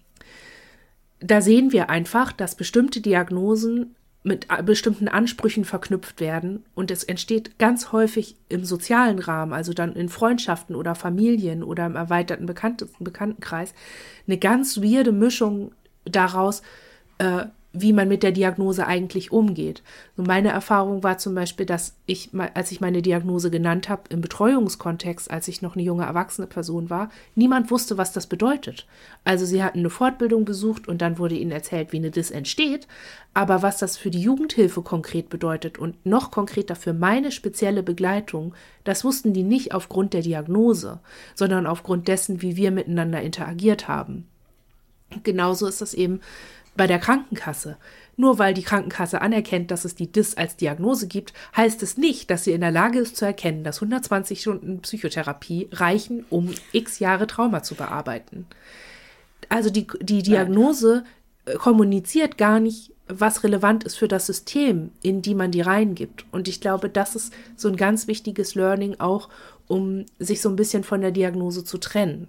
da sehen wir einfach, dass bestimmte Diagnosen mit bestimmten Ansprüchen verknüpft werden und es entsteht ganz häufig im sozialen Rahmen, also dann in Freundschaften oder Familien oder im erweiterten Bekanntenkreis, eine ganz weirde Mischung daraus, äh, wie man mit der Diagnose eigentlich umgeht. Und meine Erfahrung war zum Beispiel, dass ich, als ich meine Diagnose genannt habe, im Betreuungskontext, als ich noch eine junge erwachsene Person war, niemand wusste, was das bedeutet. Also sie hatten eine Fortbildung besucht und dann wurde ihnen erzählt, wie eine DIS entsteht, aber was das für die Jugendhilfe konkret bedeutet und noch konkreter für meine spezielle Begleitung, das wussten die nicht aufgrund der Diagnose, sondern aufgrund dessen, wie wir miteinander interagiert haben. Genauso ist das eben bei der Krankenkasse. Nur weil die Krankenkasse anerkennt, dass es die DIS als Diagnose gibt, heißt es nicht, dass sie in der Lage ist zu erkennen, dass 120 Stunden Psychotherapie reichen, um x Jahre Trauma zu bearbeiten. Also die, die Diagnose äh, kommuniziert gar nicht, was relevant ist für das System, in die man die reingibt. Und ich glaube, das ist so ein ganz wichtiges Learning auch, um sich so ein bisschen von der Diagnose zu trennen,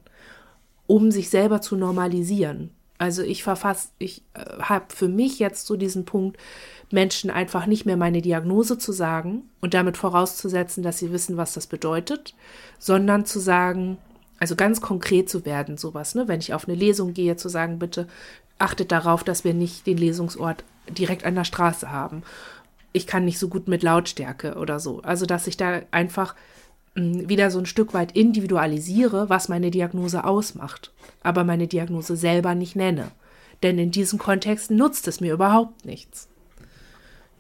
um sich selber zu normalisieren Also ich verfasse, ich äh, habe für mich jetzt so diesen Punkt, Menschen einfach nicht mehr meine Diagnose zu sagen und damit vorauszusetzen, dass sie wissen, was das bedeutet, sondern zu sagen, also ganz konkret zu werden, sowas, ne? Wenn ich auf eine Lesung gehe, zu sagen, bitte achtet darauf, dass wir nicht den Lesungsort direkt an der Straße haben. Ich kann nicht so gut mit Lautstärke oder so. Also, dass ich da einfach wieder so ein Stück weit individualisiere, was meine Diagnose ausmacht, aber meine Diagnose selber nicht nenne. Denn in diesen Kontexten nutzt es mir überhaupt nichts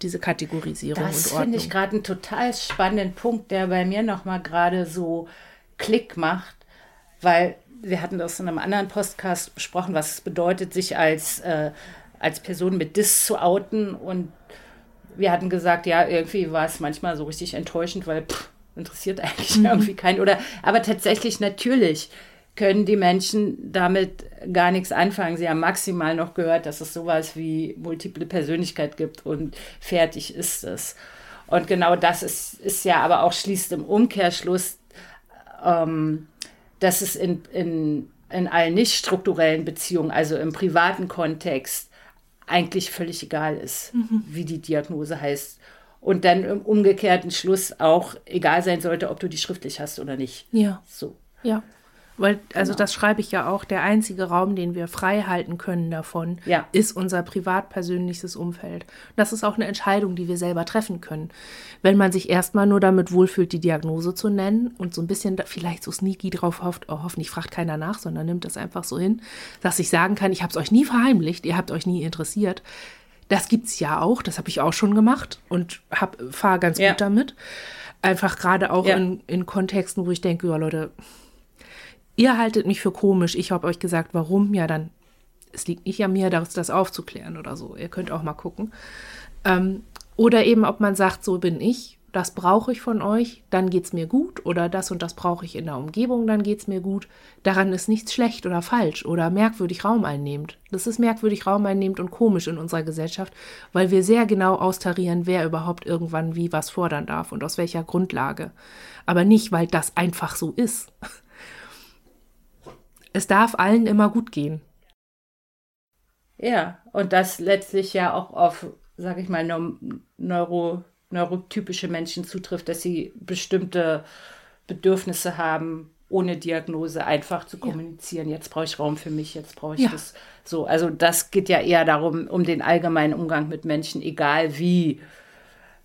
diese Kategorisierung das finde ich gerade einen total spannenden Punkt, der bei mir nochmal gerade so Klick macht, weil wir hatten das in einem anderen Podcast besprochen, was es bedeutet, sich als, äh, als Person mit Dis zu outen. Und wir hatten gesagt, ja, irgendwie war es manchmal so richtig enttäuschend, weil pff, interessiert eigentlich mhm. irgendwie keinen. Oder, aber tatsächlich natürlich können die Menschen damit gar nichts anfangen. Sie haben maximal noch gehört, dass es sowas wie multiple Persönlichkeit gibt und fertig ist es. Und genau das ist, ist ja aber auch schließt im Umkehrschluss ähm, dass es in, in, in allen nicht strukturellen Beziehungen, also im privaten Kontext, eigentlich völlig egal ist, mhm. wie die Diagnose heißt. Und dann im umgekehrten Schluss auch egal sein sollte, ob du die schriftlich hast oder nicht. Ja. So. Ja. Weil, also genau. das schreibe ich ja auch, der einzige Raum, den wir frei halten können davon, ja. ist unser privat-persönliches Umfeld. Das ist auch eine Entscheidung, die wir selber treffen können. Wenn man sich erstmal nur damit wohlfühlt, die Diagnose zu nennen und so ein bisschen vielleicht so sneaky drauf hofft, oh, hoffentlich fragt keiner nach, sondern nimmt das einfach so hin, dass ich sagen kann, ich habe es euch nie verheimlicht, ihr habt euch nie interessiert. Das gibt es ja auch, das habe ich auch schon gemacht und fahre ganz ja. gut damit. Einfach gerade auch ja. in, in Kontexten, wo ich denke, ja Leute, ihr haltet mich für komisch, ich habe euch gesagt, warum, ja, dann, es liegt nicht an mir, das, das aufzuklären oder so. Ihr könnt auch mal gucken. Ähm, oder eben, ob man sagt, so bin ich, das brauche ich von euch, dann geht es mir gut. Oder das und das brauche ich in der Umgebung, dann geht es mir gut. Daran ist nichts schlecht oder falsch oder merkwürdig Raum einnehmend. Das ist merkwürdig Raum einnehmend und komisch in unserer Gesellschaft, weil wir sehr genau austarieren, wer überhaupt irgendwann wie was fordern darf und aus welcher Grundlage. Aber nicht, weil das einfach so ist. Es darf allen immer gut gehen. Ja, und das letztlich ja auch auf, sag ich mal, neuro, neurotypische Menschen zutrifft, dass sie bestimmte Bedürfnisse haben, ohne Diagnose einfach zu kommunizieren. Ja. Jetzt brauche ich Raum für mich, jetzt brauche ich ja. das. So, also das geht ja eher darum, um den allgemeinen Umgang mit Menschen, egal wie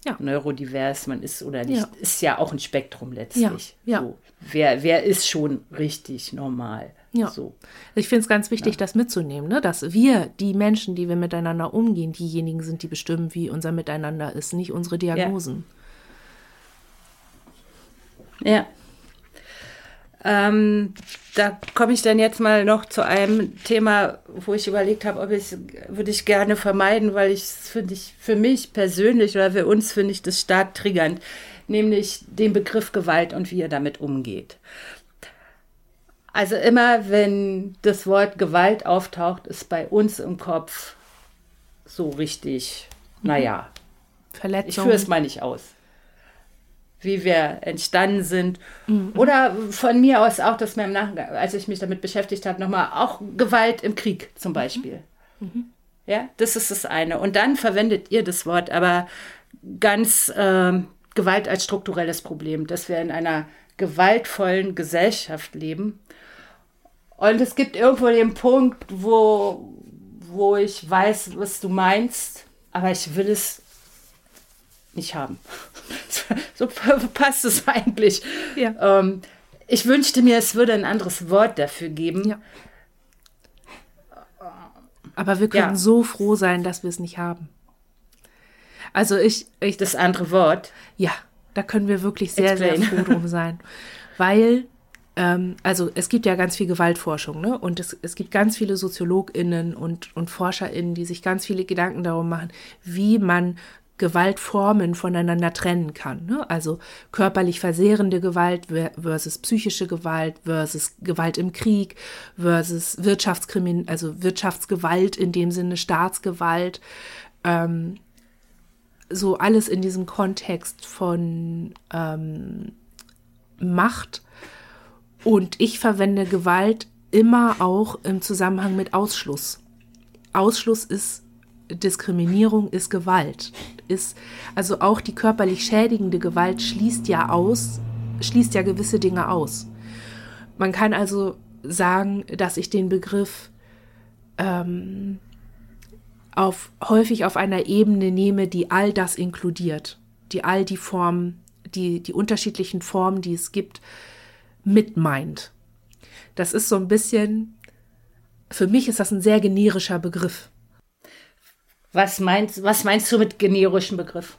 ja. neurodivers man ist oder nicht. Ist ja auch ein Spektrum letztlich. Ja. So, wer, wer ist schon richtig normal? Ja. So. Ich finde es ganz wichtig, ja. das mitzunehmen, ne? dass wir, die Menschen, die wir miteinander umgehen, diejenigen sind, die bestimmen, wie unser Miteinander ist, nicht unsere Diagnosen. Ja. ja. Ähm, da komme ich dann jetzt mal noch zu einem Thema, wo ich überlegt habe, ob ich würde ich gerne vermeiden, weil ich finde ich für mich persönlich oder für uns finde ich das stark triggernd, nämlich den Begriff Gewalt und wie er damit umgeht. Also immer, wenn das Wort Gewalt auftaucht, ist bei uns im Kopf so richtig, mhm. naja, Verletzung. ich führe es mal nicht aus. Wie wir entstanden sind. Mhm. Oder von mir aus auch, dass mir im Nachgang, als ich mich damit beschäftigt habe, nochmal auch Gewalt im Krieg zum Beispiel. Mhm. mhm. Ja, das ist das eine. Und dann verwendet ihr das Wort, aber ganz äh, Gewalt als strukturelles Problem, dass wir in einer gewaltvollen Gesellschaft leben und es gibt irgendwo den Punkt, wo, wo ich weiß, was du meinst, aber ich will es nicht haben. *laughs* so passt es eigentlich. Ja. Ähm, ich wünschte mir, es würde ein anderes Wort dafür geben. Ja. Aber wir können ja. so froh sein, dass wir es nicht haben. Also ich, ich. Das andere Wort? Ja, da können wir wirklich sehr, Explain. sehr froh drum sein. Weil ähm, also es gibt ja ganz viel Gewaltforschung, ne? Und es, es gibt ganz viele SoziologInnen und, und ForscherInnen, die sich ganz viele Gedanken darum machen, wie man Gewaltformen voneinander trennen kann. Ne? Also körperlich versehrende Gewalt versus psychische Gewalt versus Gewalt im Krieg versus Wirtschaftskrimin, also Wirtschaftsgewalt in dem Sinne Staatsgewalt. Ähm, so alles in diesem Kontext von ähm, Macht und ich verwende Gewalt immer auch im Zusammenhang mit Ausschluss. Ausschluss ist Diskriminierung, ist Gewalt. Ist, also auch die körperlich schädigende Gewalt schließt ja aus, schließt ja gewisse Dinge aus. Man kann also sagen, dass ich den Begriff ähm, auf, häufig auf einer Ebene nehme, die all das inkludiert, die all die Formen, die, die unterschiedlichen Formen, die es gibt, mit meint. Das ist so ein bisschen, für mich ist das ein sehr generischer Begriff. Was meinst, was meinst du mit generischen Begriff?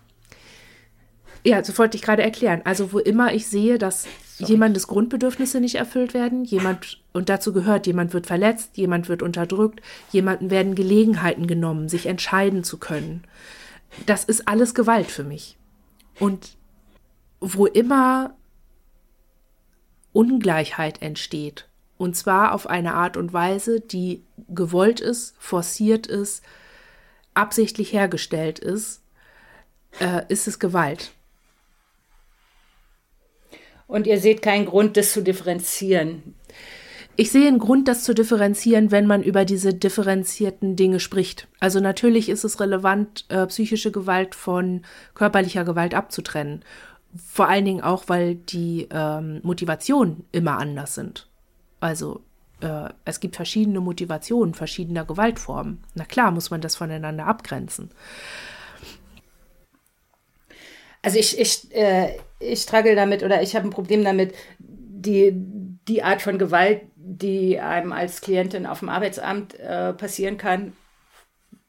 Ja, das wollte ich gerade erklären. Also wo immer ich sehe, dass Jemandes Grundbedürfnisse nicht erfüllt werden, jemand, und dazu gehört, jemand wird verletzt, jemand wird unterdrückt, jemanden werden Gelegenheiten genommen, sich entscheiden zu können. Das ist alles Gewalt für mich. Und wo immer Ungleichheit entsteht, und zwar auf eine Art und Weise, die gewollt ist, forciert ist, absichtlich hergestellt ist, äh, ist es Gewalt. Und ihr seht keinen Grund, das zu differenzieren. Ich sehe einen Grund, das zu differenzieren, wenn man über diese differenzierten Dinge spricht. Also natürlich ist es relevant, äh, psychische Gewalt von körperlicher Gewalt abzutrennen. Vor allen Dingen auch, weil die ähm, Motivationen immer anders sind. Also äh, es gibt verschiedene Motivationen verschiedener Gewaltformen. Na klar, muss man das voneinander abgrenzen. Also ich, ich, äh, ich struggle damit oder ich habe ein Problem damit, die, die Art von Gewalt, die einem als Klientin auf dem Arbeitsamt äh, passieren kann,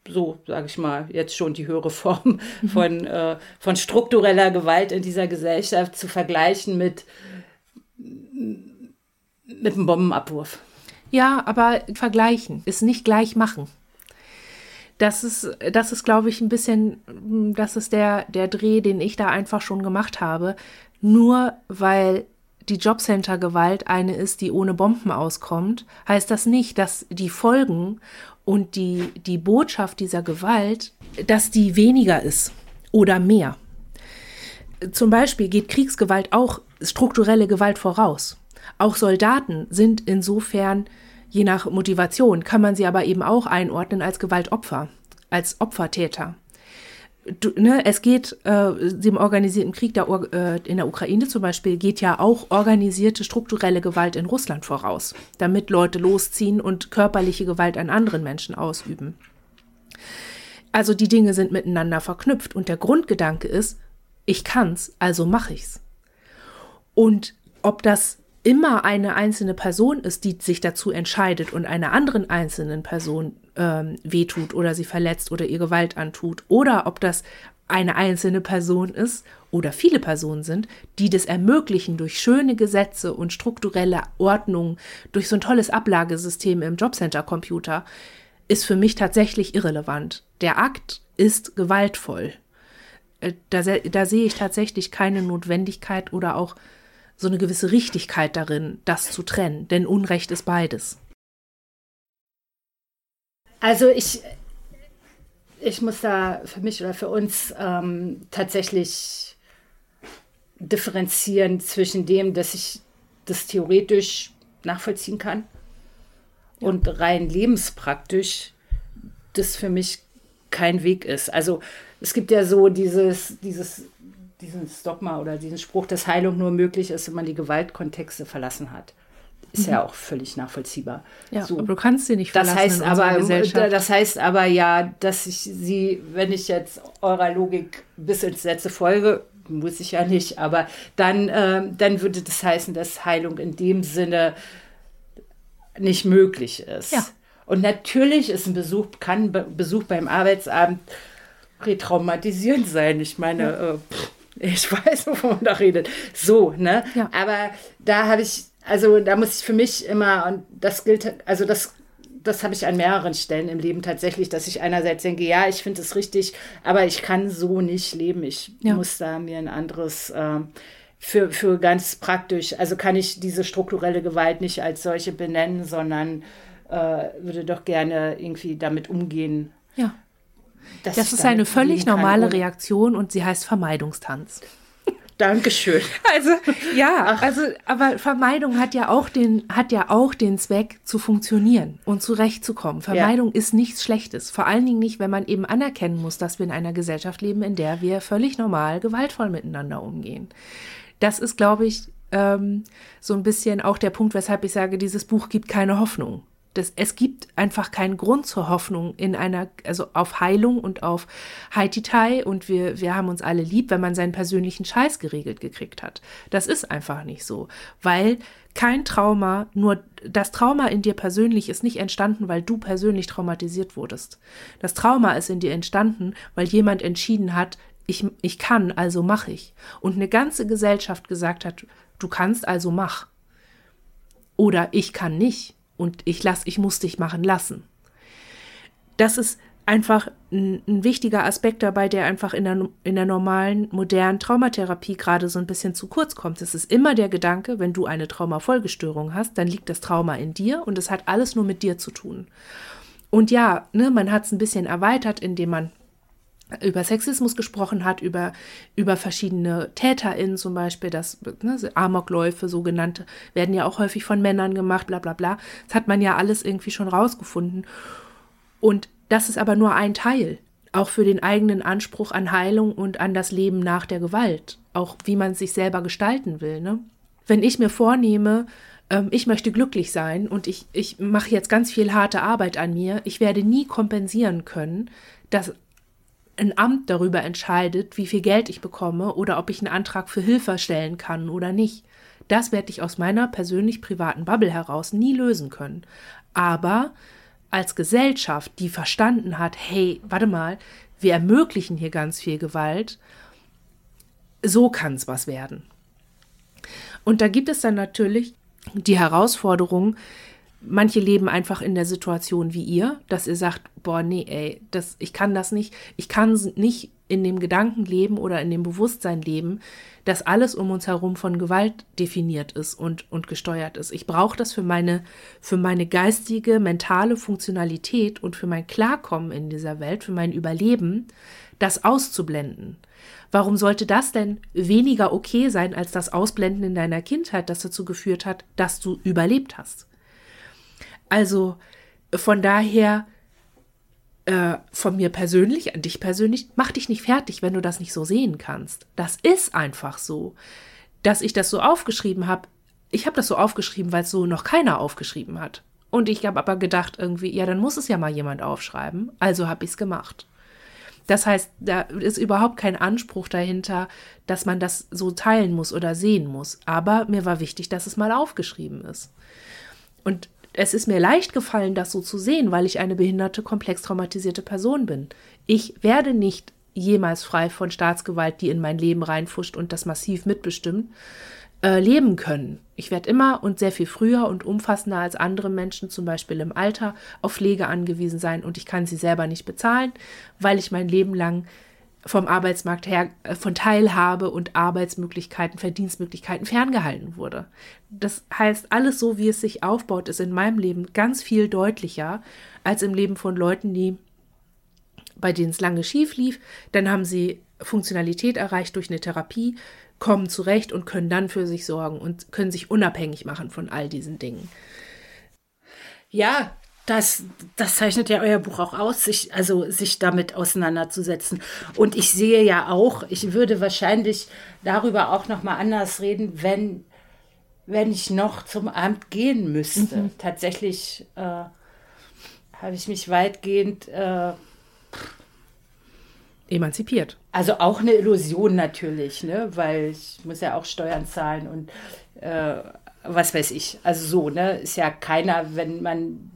so sage ich mal, jetzt schon die höhere *laughs* Form mhm. von, äh, von struktureller Gewalt in dieser Gesellschaft zu vergleichen mit, mit einem Bombenabwurf. Ja, aber vergleichen ist nicht gleich machen das ist, das ist, glaube ich, ein bisschen, das ist der, der Dreh, den ich da einfach schon gemacht habe. Nur weil die Jobcenter-Gewalt eine ist, die ohne Bomben auskommt, heißt das nicht, dass die Folgen und die, die Botschaft dieser Gewalt, dass die weniger ist oder mehr. Zum Beispiel geht Kriegsgewalt auch strukturelle Gewalt voraus. Auch Soldaten sind insofern Je nach Motivation kann man sie aber eben auch einordnen als Gewaltopfer, als Opfertäter. Du, ne, es geht äh, dem organisierten Krieg der, äh, in der Ukraine zum Beispiel geht ja auch organisierte strukturelle Gewalt in Russland voraus, damit Leute losziehen und körperliche Gewalt an anderen Menschen ausüben. Also die Dinge sind miteinander verknüpft und der Grundgedanke ist, ich kann's, also mache ich's. Und ob das immer eine einzelne Person ist, die sich dazu entscheidet und einer anderen einzelnen Person ähm, wehtut oder sie verletzt oder ihr Gewalt antut, oder ob das eine einzelne Person ist oder viele Personen sind, die das ermöglichen durch schöne Gesetze und strukturelle Ordnung, durch so ein tolles Ablagesystem im Jobcenter-Computer, ist für mich tatsächlich irrelevant. Der Akt ist gewaltvoll. Äh, da, da sehe ich tatsächlich keine Notwendigkeit oder auch so eine gewisse Richtigkeit darin, das zu trennen, denn Unrecht ist beides. Also ich, ich muss da für mich oder für uns ähm, tatsächlich differenzieren zwischen dem, dass ich das theoretisch nachvollziehen kann ja. und rein lebenspraktisch das für mich kein Weg ist. Also es gibt ja so dieses, dieses diesen Dogma oder diesen Spruch, dass Heilung nur möglich ist, wenn man die Gewaltkontexte verlassen hat. Ist mhm. ja auch völlig nachvollziehbar. Ja, so. aber du kannst sie nicht verlassen. Das heißt aber, das heißt aber ja, dass ich sie, wenn ich jetzt eurer Logik bis ins Sätze folge, muss ich ja nicht, aber dann, äh, dann würde das heißen, dass Heilung in dem Sinne nicht möglich ist. Ja. Und natürlich ist ein Besuch, kann Besuch beim Arbeitsamt retraumatisierend sein. Ich meine, ja. äh, ich weiß, wovon man da redet. So, ne? Ja. Aber da habe ich, also da muss ich für mich immer, und das gilt, also das, das habe ich an mehreren Stellen im Leben tatsächlich, dass ich einerseits denke, ja, ich finde es richtig, aber ich kann so nicht leben. Ich ja. muss da mir ein anderes äh, für, für ganz praktisch, also kann ich diese strukturelle Gewalt nicht als solche benennen, sondern äh, würde doch gerne irgendwie damit umgehen. Ja. Das ist eine völlig normale Reaktion und sie heißt Vermeidungstanz. Dankeschön. *laughs* Also, ja, Ach. also, aber Vermeidung hat ja auch den, hat ja auch den Zweck, zu funktionieren und zurechtzukommen. Vermeidung ja. ist nichts Schlechtes. Vor allen Dingen nicht, wenn man eben anerkennen muss, dass wir in einer Gesellschaft leben, in der wir völlig normal gewaltvoll miteinander umgehen. Das ist, glaube ich, ähm, so ein bisschen auch der Punkt, weshalb ich sage, dieses Buch gibt keine Hoffnung das, es gibt einfach keinen Grund zur Hoffnung in einer, also auf Heilung und auf Haititai und wir, wir haben uns alle lieb, wenn man seinen persönlichen Scheiß geregelt gekriegt hat. Das ist einfach nicht so, weil kein Trauma, nur das Trauma in dir persönlich ist nicht entstanden, weil du persönlich traumatisiert wurdest. Das Trauma ist in dir entstanden, weil jemand entschieden hat, ich, ich kann, also mach ich. Und eine ganze Gesellschaft gesagt hat, du kannst, also mach. Oder ich kann nicht und ich lass, ich muss dich machen lassen. Das ist einfach ein, ein, wichtiger Aspekt dabei, der einfach in der, in der normalen, modernen Traumatherapie gerade so ein bisschen zu kurz kommt. Es ist immer der Gedanke, wenn du eine Traumafolgestörung hast, dann liegt das Trauma in dir und es hat alles nur mit dir zu tun. Und ja, ne, man hat es ein bisschen erweitert, indem man über Sexismus gesprochen hat, über, über verschiedene TäterInnen zum Beispiel, das ne, Amokläufe, sogenannte, werden ja auch häufig von Männern gemacht, bla bla bla. Das hat man ja alles irgendwie schon rausgefunden. Und das ist aber nur ein Teil, auch für den eigenen Anspruch an Heilung und an das Leben nach der Gewalt, auch wie man sich selber gestalten will. Ne? Wenn ich mir vornehme, ähm, ich möchte glücklich sein und ich, ich mache jetzt ganz viel harte Arbeit an mir, ich werde nie kompensieren können, dass ein Amt darüber entscheidet, wie viel Geld ich bekomme oder ob ich einen Antrag für Hilfe stellen kann oder nicht. Das werde ich aus meiner persönlich privaten Bubble heraus nie lösen können. Aber als Gesellschaft, die verstanden hat, hey, warte mal, wir ermöglichen hier ganz viel Gewalt, so kann es was werden. Und da gibt es dann natürlich die Herausforderung, manche leben einfach in der Situation wie ihr, dass ihr sagt, boah, nee, ey, das, ich kann das nicht, ich kann nicht in dem Gedanken leben oder in dem Bewusstsein leben, dass alles um uns herum von Gewalt definiert ist und, und gesteuert ist. Ich brauche das für meine, für meine geistige, mentale Funktionalität und für mein Klarkommen in dieser Welt, für mein Überleben, das auszublenden. Warum sollte das denn weniger okay sein als das Ausblenden in deiner Kindheit, das dazu geführt hat, dass du überlebt hast? Also von daher, äh, von mir persönlich, an dich persönlich, mach dich nicht fertig, wenn du das nicht so sehen kannst. Das ist einfach so. Dass ich das so aufgeschrieben habe, ich habe das so aufgeschrieben, weil es so noch keiner aufgeschrieben hat. Und ich habe aber gedacht irgendwie, ja, dann muss es ja mal jemand aufschreiben. Also habe ich es gemacht. Das heißt, da ist überhaupt kein Anspruch dahinter, dass man das so teilen muss oder sehen muss. Aber mir war wichtig, dass es mal aufgeschrieben ist. Und es ist mir leicht gefallen, das so zu sehen, weil ich eine behinderte, komplex traumatisierte Person bin. Ich werde nicht jemals frei von Staatsgewalt, die in mein Leben reinfuscht und das massiv mitbestimmt, äh, leben können. Ich werde immer und sehr viel früher und umfassender als andere Menschen, zum Beispiel im Alter, auf Pflege angewiesen sein und ich kann sie selber nicht bezahlen, weil ich mein Leben lang vom Arbeitsmarkt her äh, von Teilhabe und Arbeitsmöglichkeiten, Verdienstmöglichkeiten ferngehalten wurde. Das heißt, alles so, wie es sich aufbaut, ist in meinem Leben ganz viel deutlicher als im Leben von Leuten, die bei denen es lange schief lief, dann haben sie Funktionalität erreicht durch eine Therapie, kommen zurecht und können dann für sich sorgen und können sich unabhängig machen von all diesen Dingen. Ja, das, das zeichnet ja euer Buch auch aus, sich, also sich damit auseinanderzusetzen. Und ich sehe ja auch, ich würde wahrscheinlich darüber auch noch mal anders reden, wenn, wenn ich noch zum Amt gehen müsste. Mhm. Tatsächlich äh, habe ich mich weitgehend äh, emanzipiert. Also auch eine Illusion natürlich, ne? weil ich muss ja auch Steuern zahlen und äh, was weiß ich. Also so, ne? Ist ja keiner, wenn man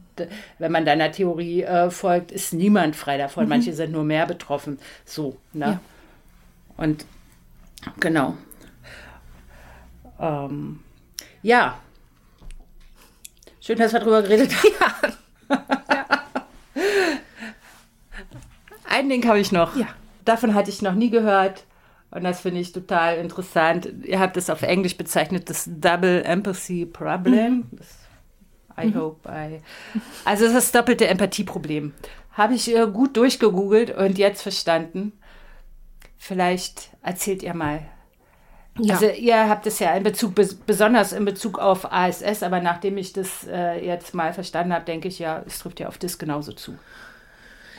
wenn man deiner Theorie äh, folgt, ist niemand frei davon. Mhm. Manche sind nur mehr betroffen. So, ne? Ja. Und genau. Ähm, ja. Schön, dass wir darüber geredet haben. Ja. Ein Ding habe ich noch. Ja. Davon hatte ich noch nie gehört. Und das finde ich total interessant. Ihr habt es auf Englisch bezeichnet, das Double Empathy Problem. Mhm. Das I mhm. hope I. Also das doppelte Empathieproblem. Habe ich äh, gut durchgegoogelt und jetzt verstanden. Vielleicht erzählt ihr mal, Ja. Also ihr habt es ja in Bezug, besonders in Bezug auf ASS, aber nachdem ich das äh, jetzt mal verstanden habe, denke ich ja, es trifft ja auf das genauso zu.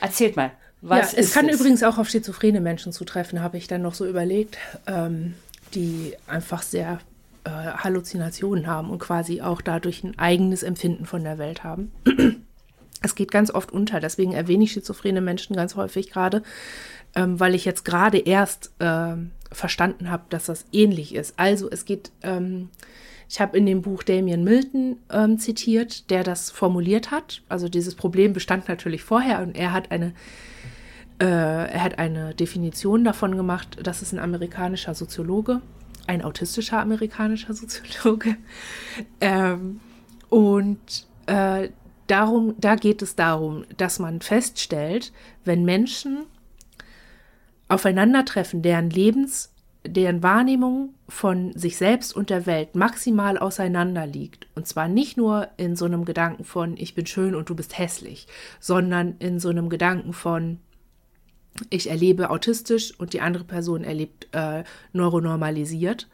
Erzählt mal. Was ja, es kann es? übrigens auch auf schizophrene Menschen zutreffen, habe ich dann noch so überlegt, ähm, die einfach sehr äh, Halluzinationen haben und quasi auch dadurch ein eigenes Empfinden von der Welt haben. *clears throat* Es geht ganz oft unter, deswegen erwähne ich schizophrene Menschen ganz häufig gerade, ähm, weil ich jetzt gerade erst äh, verstanden habe, dass das ähnlich ist. Also es geht, ähm, ich habe in dem Buch Damien Milton ähm, zitiert, der das formuliert hat. Also dieses Problem bestand natürlich vorher und er hat eine äh, er hat eine Definition davon gemacht, das ist ein amerikanischer Soziologe, ein autistischer amerikanischer Soziologe. Ähm, und äh, darum, da geht es darum, dass man feststellt, wenn Menschen aufeinandertreffen, deren Lebens, deren Wahrnehmung von sich selbst und der Welt maximal auseinander liegt. Und zwar nicht nur in so einem Gedanken von ich bin schön und du bist hässlich, sondern in so einem Gedanken von ich erlebe autistisch und die andere Person erlebt äh, neuronormalisiert.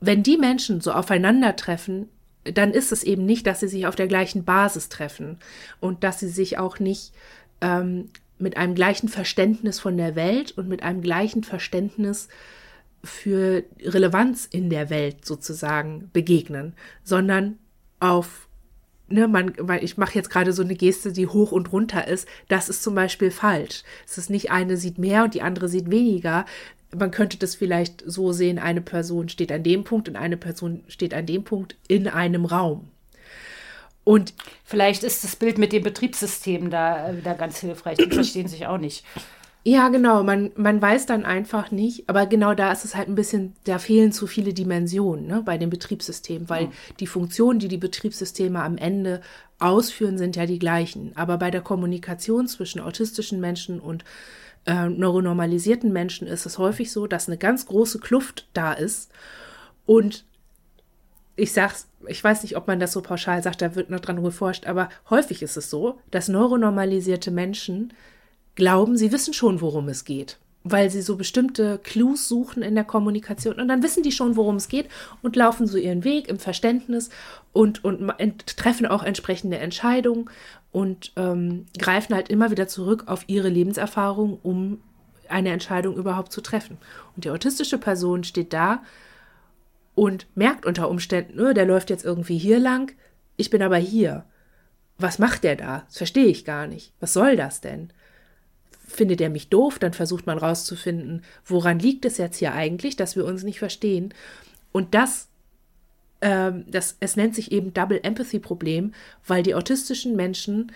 Wenn die Menschen so aufeinandertreffen, dann ist es eben nicht, dass sie sich auf der gleichen Basis treffen und dass sie sich auch nicht ähm, mit einem gleichen Verständnis von der Welt und mit einem gleichen Verständnis für Relevanz in der Welt sozusagen begegnen, sondern auf, ne, man, weil ich mache jetzt gerade so eine Geste, die hoch und runter ist, das ist zum Beispiel falsch. Es ist nicht eine sieht mehr und die andere sieht weniger. Man könnte das vielleicht so sehen, eine Person steht an dem Punkt und eine Person steht an dem Punkt in einem Raum. Und vielleicht ist das Bild mit dem Betriebssystem da äh, wieder ganz hilfreich. Die verstehen sich auch nicht. Ja, genau. Man, man weiß dann einfach nicht, aber genau da ist es halt ein bisschen, da fehlen zu viele Dimensionen ne, bei dem Betriebssystem, weil oh. die Funktionen, die die Betriebssysteme am Ende ausführen, sind ja die gleichen. Aber bei der Kommunikation zwischen autistischen Menschen und äh, neuronormalisierten Menschen ist es häufig so, dass eine ganz große Kluft da ist und ich sag's, ich weiß nicht, ob man das so pauschal sagt, da wird noch dran geforscht, aber häufig ist es so, dass neuronormalisierte Menschen glauben, sie wissen schon, worum es geht, weil sie so bestimmte Clues suchen in der Kommunikation und dann wissen die schon, worum es geht und laufen so ihren Weg im Verständnis und, und treffen auch entsprechende Entscheidungen und ähm, greifen halt immer wieder zurück auf ihre Lebenserfahrung, um eine Entscheidung überhaupt zu treffen. Und die autistische Person steht da und merkt unter Umständen, oh, der läuft jetzt irgendwie hier lang, ich bin aber hier. Was macht der da? Das verstehe ich gar nicht. Was soll das denn? Findet er mich doof? Dann versucht man rauszufinden, woran liegt es jetzt hier eigentlich, dass wir uns nicht verstehen. Und das, ähm, das es nennt sich eben Double Empathy Problem, weil die autistischen Menschen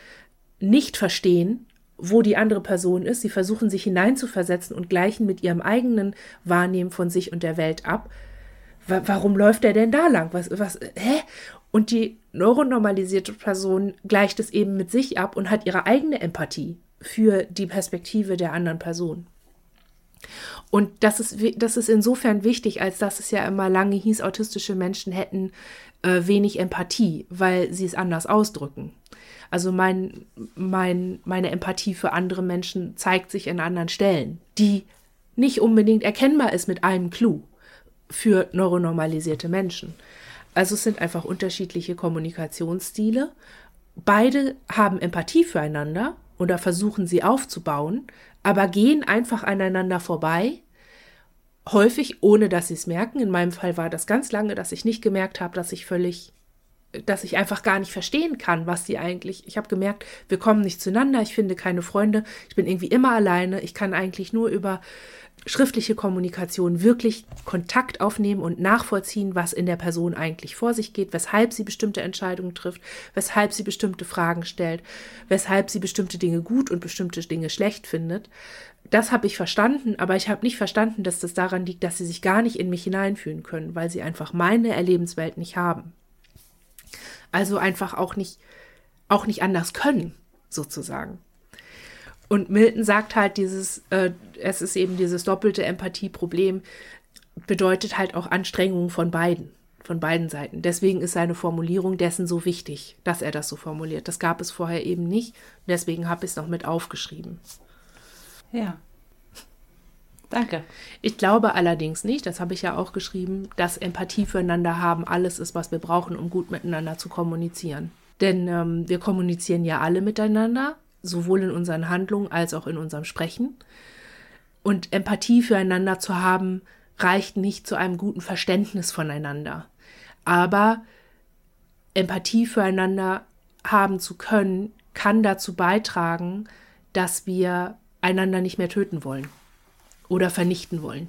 nicht verstehen, wo die andere Person ist. Sie versuchen sich hineinzuversetzen und gleichen mit ihrem eigenen Wahrnehmen von sich und der Welt ab warum läuft der denn da lang? Was, was, hä? Und die neuronormalisierte Person gleicht es eben mit sich ab und hat ihre eigene Empathie für die Perspektive der anderen Person. Und das ist, das ist insofern wichtig, als dass es ja immer lange hieß, autistische Menschen hätten äh, wenig Empathie, weil sie es anders ausdrücken. Also mein, mein, meine Empathie für andere Menschen zeigt sich in anderen Stellen, die nicht unbedingt erkennbar ist mit einem Clou für neuronormalisierte Menschen. Also es sind einfach unterschiedliche Kommunikationsstile. Beide haben Empathie füreinander oder versuchen sie aufzubauen, aber gehen einfach aneinander vorbei, häufig ohne dass sie es merken. In meinem Fall war das ganz lange, dass ich nicht gemerkt habe, dass ich völlig dass ich einfach gar nicht verstehen kann, was sie eigentlich. Ich habe gemerkt, wir kommen nicht zueinander, ich finde keine Freunde, ich bin irgendwie immer alleine, ich kann eigentlich nur über schriftliche Kommunikation wirklich Kontakt aufnehmen und nachvollziehen, was in der Person eigentlich vor sich geht, weshalb sie bestimmte Entscheidungen trifft, weshalb sie bestimmte Fragen stellt, weshalb sie bestimmte Dinge gut und bestimmte Dinge schlecht findet. Das habe ich verstanden, aber ich habe nicht verstanden, dass das daran liegt, dass sie sich gar nicht in mich hineinfühlen können, weil sie einfach meine Erlebenswelt nicht haben. Also einfach auch nicht, auch nicht anders können, sozusagen. Und Milton sagt halt, dieses, äh, es ist eben dieses doppelte Empathieproblem, bedeutet halt auch Anstrengungen von beiden, von beiden Seiten. Deswegen ist seine Formulierung dessen so wichtig, dass er das so formuliert. Das gab es vorher eben nicht. Deswegen habe ich es noch mit aufgeschrieben. Ja. Danke. Ich glaube allerdings nicht, das habe ich ja auch geschrieben, dass Empathie füreinander haben alles ist, was wir brauchen, um gut miteinander zu kommunizieren. Denn ähm, wir kommunizieren ja alle miteinander, sowohl in unseren Handlungen als auch in unserem Sprechen. Und Empathie füreinander zu haben, reicht nicht zu einem guten Verständnis voneinander. Aber Empathie füreinander haben zu können, kann dazu beitragen, dass wir einander nicht mehr töten wollen oder vernichten wollen.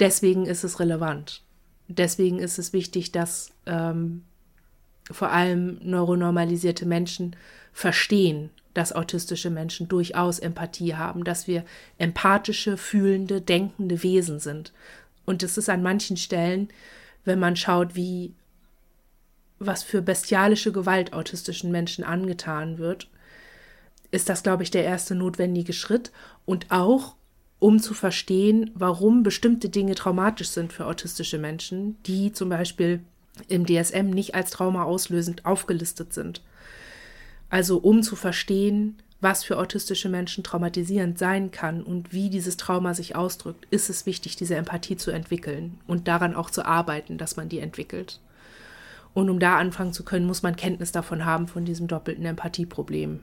Deswegen ist es relevant. Deswegen ist es wichtig, dass ähm, vor allem neuronormalisierte Menschen verstehen, dass autistische Menschen durchaus Empathie haben, dass wir empathische, fühlende, denkende Wesen sind. Und es ist an manchen Stellen, wenn man schaut, wie was für bestialische Gewalt autistischen Menschen angetan wird, ist das, glaube ich, der erste notwendige Schritt. Und auch, um zu verstehen, warum bestimmte Dinge traumatisch sind für autistische Menschen, die zum Beispiel im DSM nicht als Trauma auslösend aufgelistet sind. Also um zu verstehen, was für autistische Menschen traumatisierend sein kann und wie dieses Trauma sich ausdrückt, ist es wichtig, diese Empathie zu entwickeln und daran auch zu arbeiten, dass man die entwickelt. Und um da anfangen zu können, muss man Kenntnis davon haben, von diesem doppelten Empathieproblem.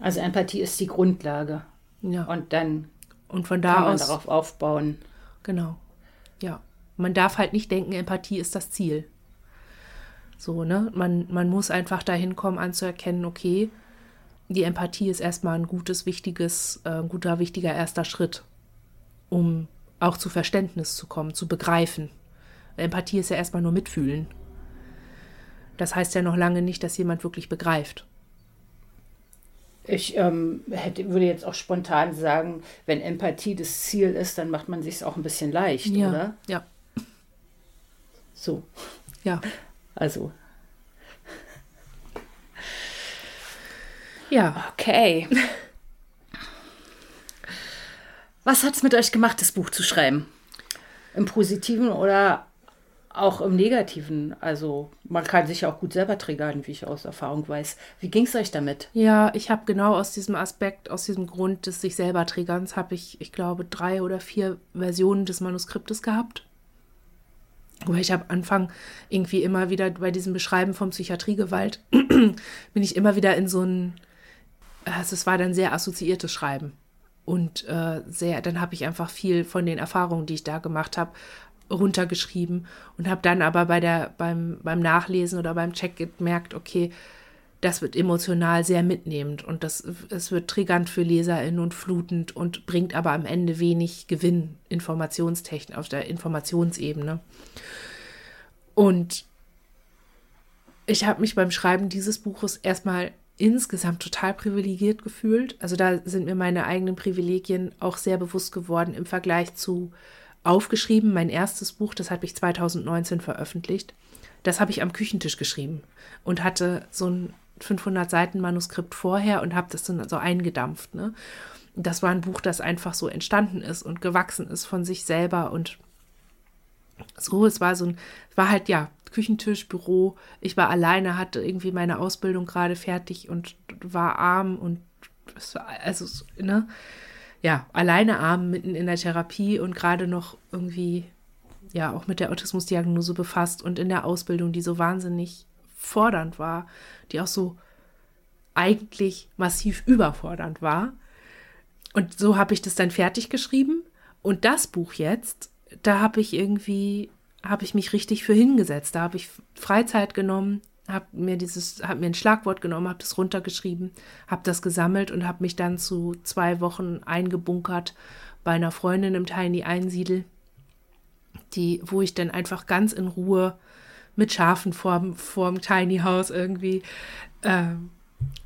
Also Empathie ist die Grundlage. Ja. Und dann und von da kann man aus darauf aufbauen. Genau. Ja. Man darf halt nicht denken, Empathie ist das Ziel. So, ne? Man, man muss einfach dahin kommen, anzuerkennen, okay, die Empathie ist erstmal ein gutes, wichtiges, äh, guter, wichtiger erster Schritt, um auch zu Verständnis zu kommen, zu begreifen. Empathie ist ja erstmal nur mitfühlen. Das heißt ja noch lange nicht, dass jemand wirklich begreift. Ich ähm, hätte, würde jetzt auch spontan sagen, wenn Empathie das Ziel ist, dann macht man sich auch ein bisschen leicht, ja. oder? Ja. So. Ja. Also. Ja. Okay. Was hat es mit euch gemacht, das Buch zu schreiben? Im Positiven oder auch im Negativen. Also man kann sich ja auch gut selber triggern, wie ich aus Erfahrung weiß. Wie ging es euch damit? Ja, ich habe genau aus diesem Aspekt, aus diesem Grund des sich selber Triggerns, habe ich, ich glaube, drei oder vier Versionen des Manuskriptes gehabt. Wobei ich habe Anfang irgendwie immer wieder bei diesem Beschreiben von Psychiatriegewalt *clears throat* bin ich immer wieder in so ein, also es war dann sehr assoziiertes Schreiben. Und äh, sehr, dann habe ich einfach viel von den Erfahrungen, die ich da gemacht habe, runtergeschrieben und habe dann aber bei der, beim, beim Nachlesen oder beim Check gemerkt, okay, das wird emotional sehr mitnehmend und das, es wird triggernd für LeserInnen und flutend und bringt aber am Ende wenig Gewinn Informationstechnik auf der Informationsebene. Und ich habe mich beim Schreiben dieses Buches erstmal insgesamt total privilegiert gefühlt. Also da sind mir meine eigenen Privilegien auch sehr bewusst geworden im Vergleich zu aufgeschrieben. Mein erstes Buch, das habe ich 2019 veröffentlicht. Das habe ich am Küchentisch geschrieben und hatte so ein 500 Seiten Manuskript vorher und habe das dann so eingedampft. Ne? Das war ein Buch, das einfach so entstanden ist und gewachsen ist von sich selber und so. Es war so ein, war halt ja Küchentisch, Büro. Ich war alleine, hatte irgendwie meine Ausbildung gerade fertig und war arm und war, also ne ja, alleine arm mitten in der Therapie und gerade noch irgendwie, ja, auch mit der Autismusdiagnose befasst und in der Ausbildung, die so wahnsinnig fordernd war, die auch so eigentlich massiv überfordernd war. Und so habe ich das dann fertig geschrieben. Und das Buch jetzt, da habe ich irgendwie, habe ich mich richtig für hingesetzt. Da habe ich Freizeit genommen, habe mir dieses, habe mir ein Schlagwort genommen, habe das runtergeschrieben, habe das gesammelt und habe mich dann zu zwei Wochen eingebunkert bei einer Freundin im Tiny Einsiedel, die, wo ich dann einfach ganz in Ruhe mit Schafen vorm, vorm Tiny House irgendwie äh,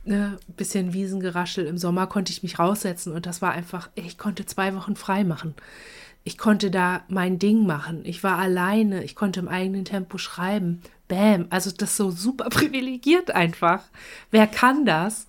ne, bisschen Wiesengeraschel. Im Sommer konnte ich mich raussetzen und das war einfach, ich konnte zwei Wochen frei machen. Ich konnte da mein Ding machen. Ich war alleine. Ich konnte im eigenen Tempo schreiben. Bäm. Also das ist so super *laughs* privilegiert einfach. Wer kann das?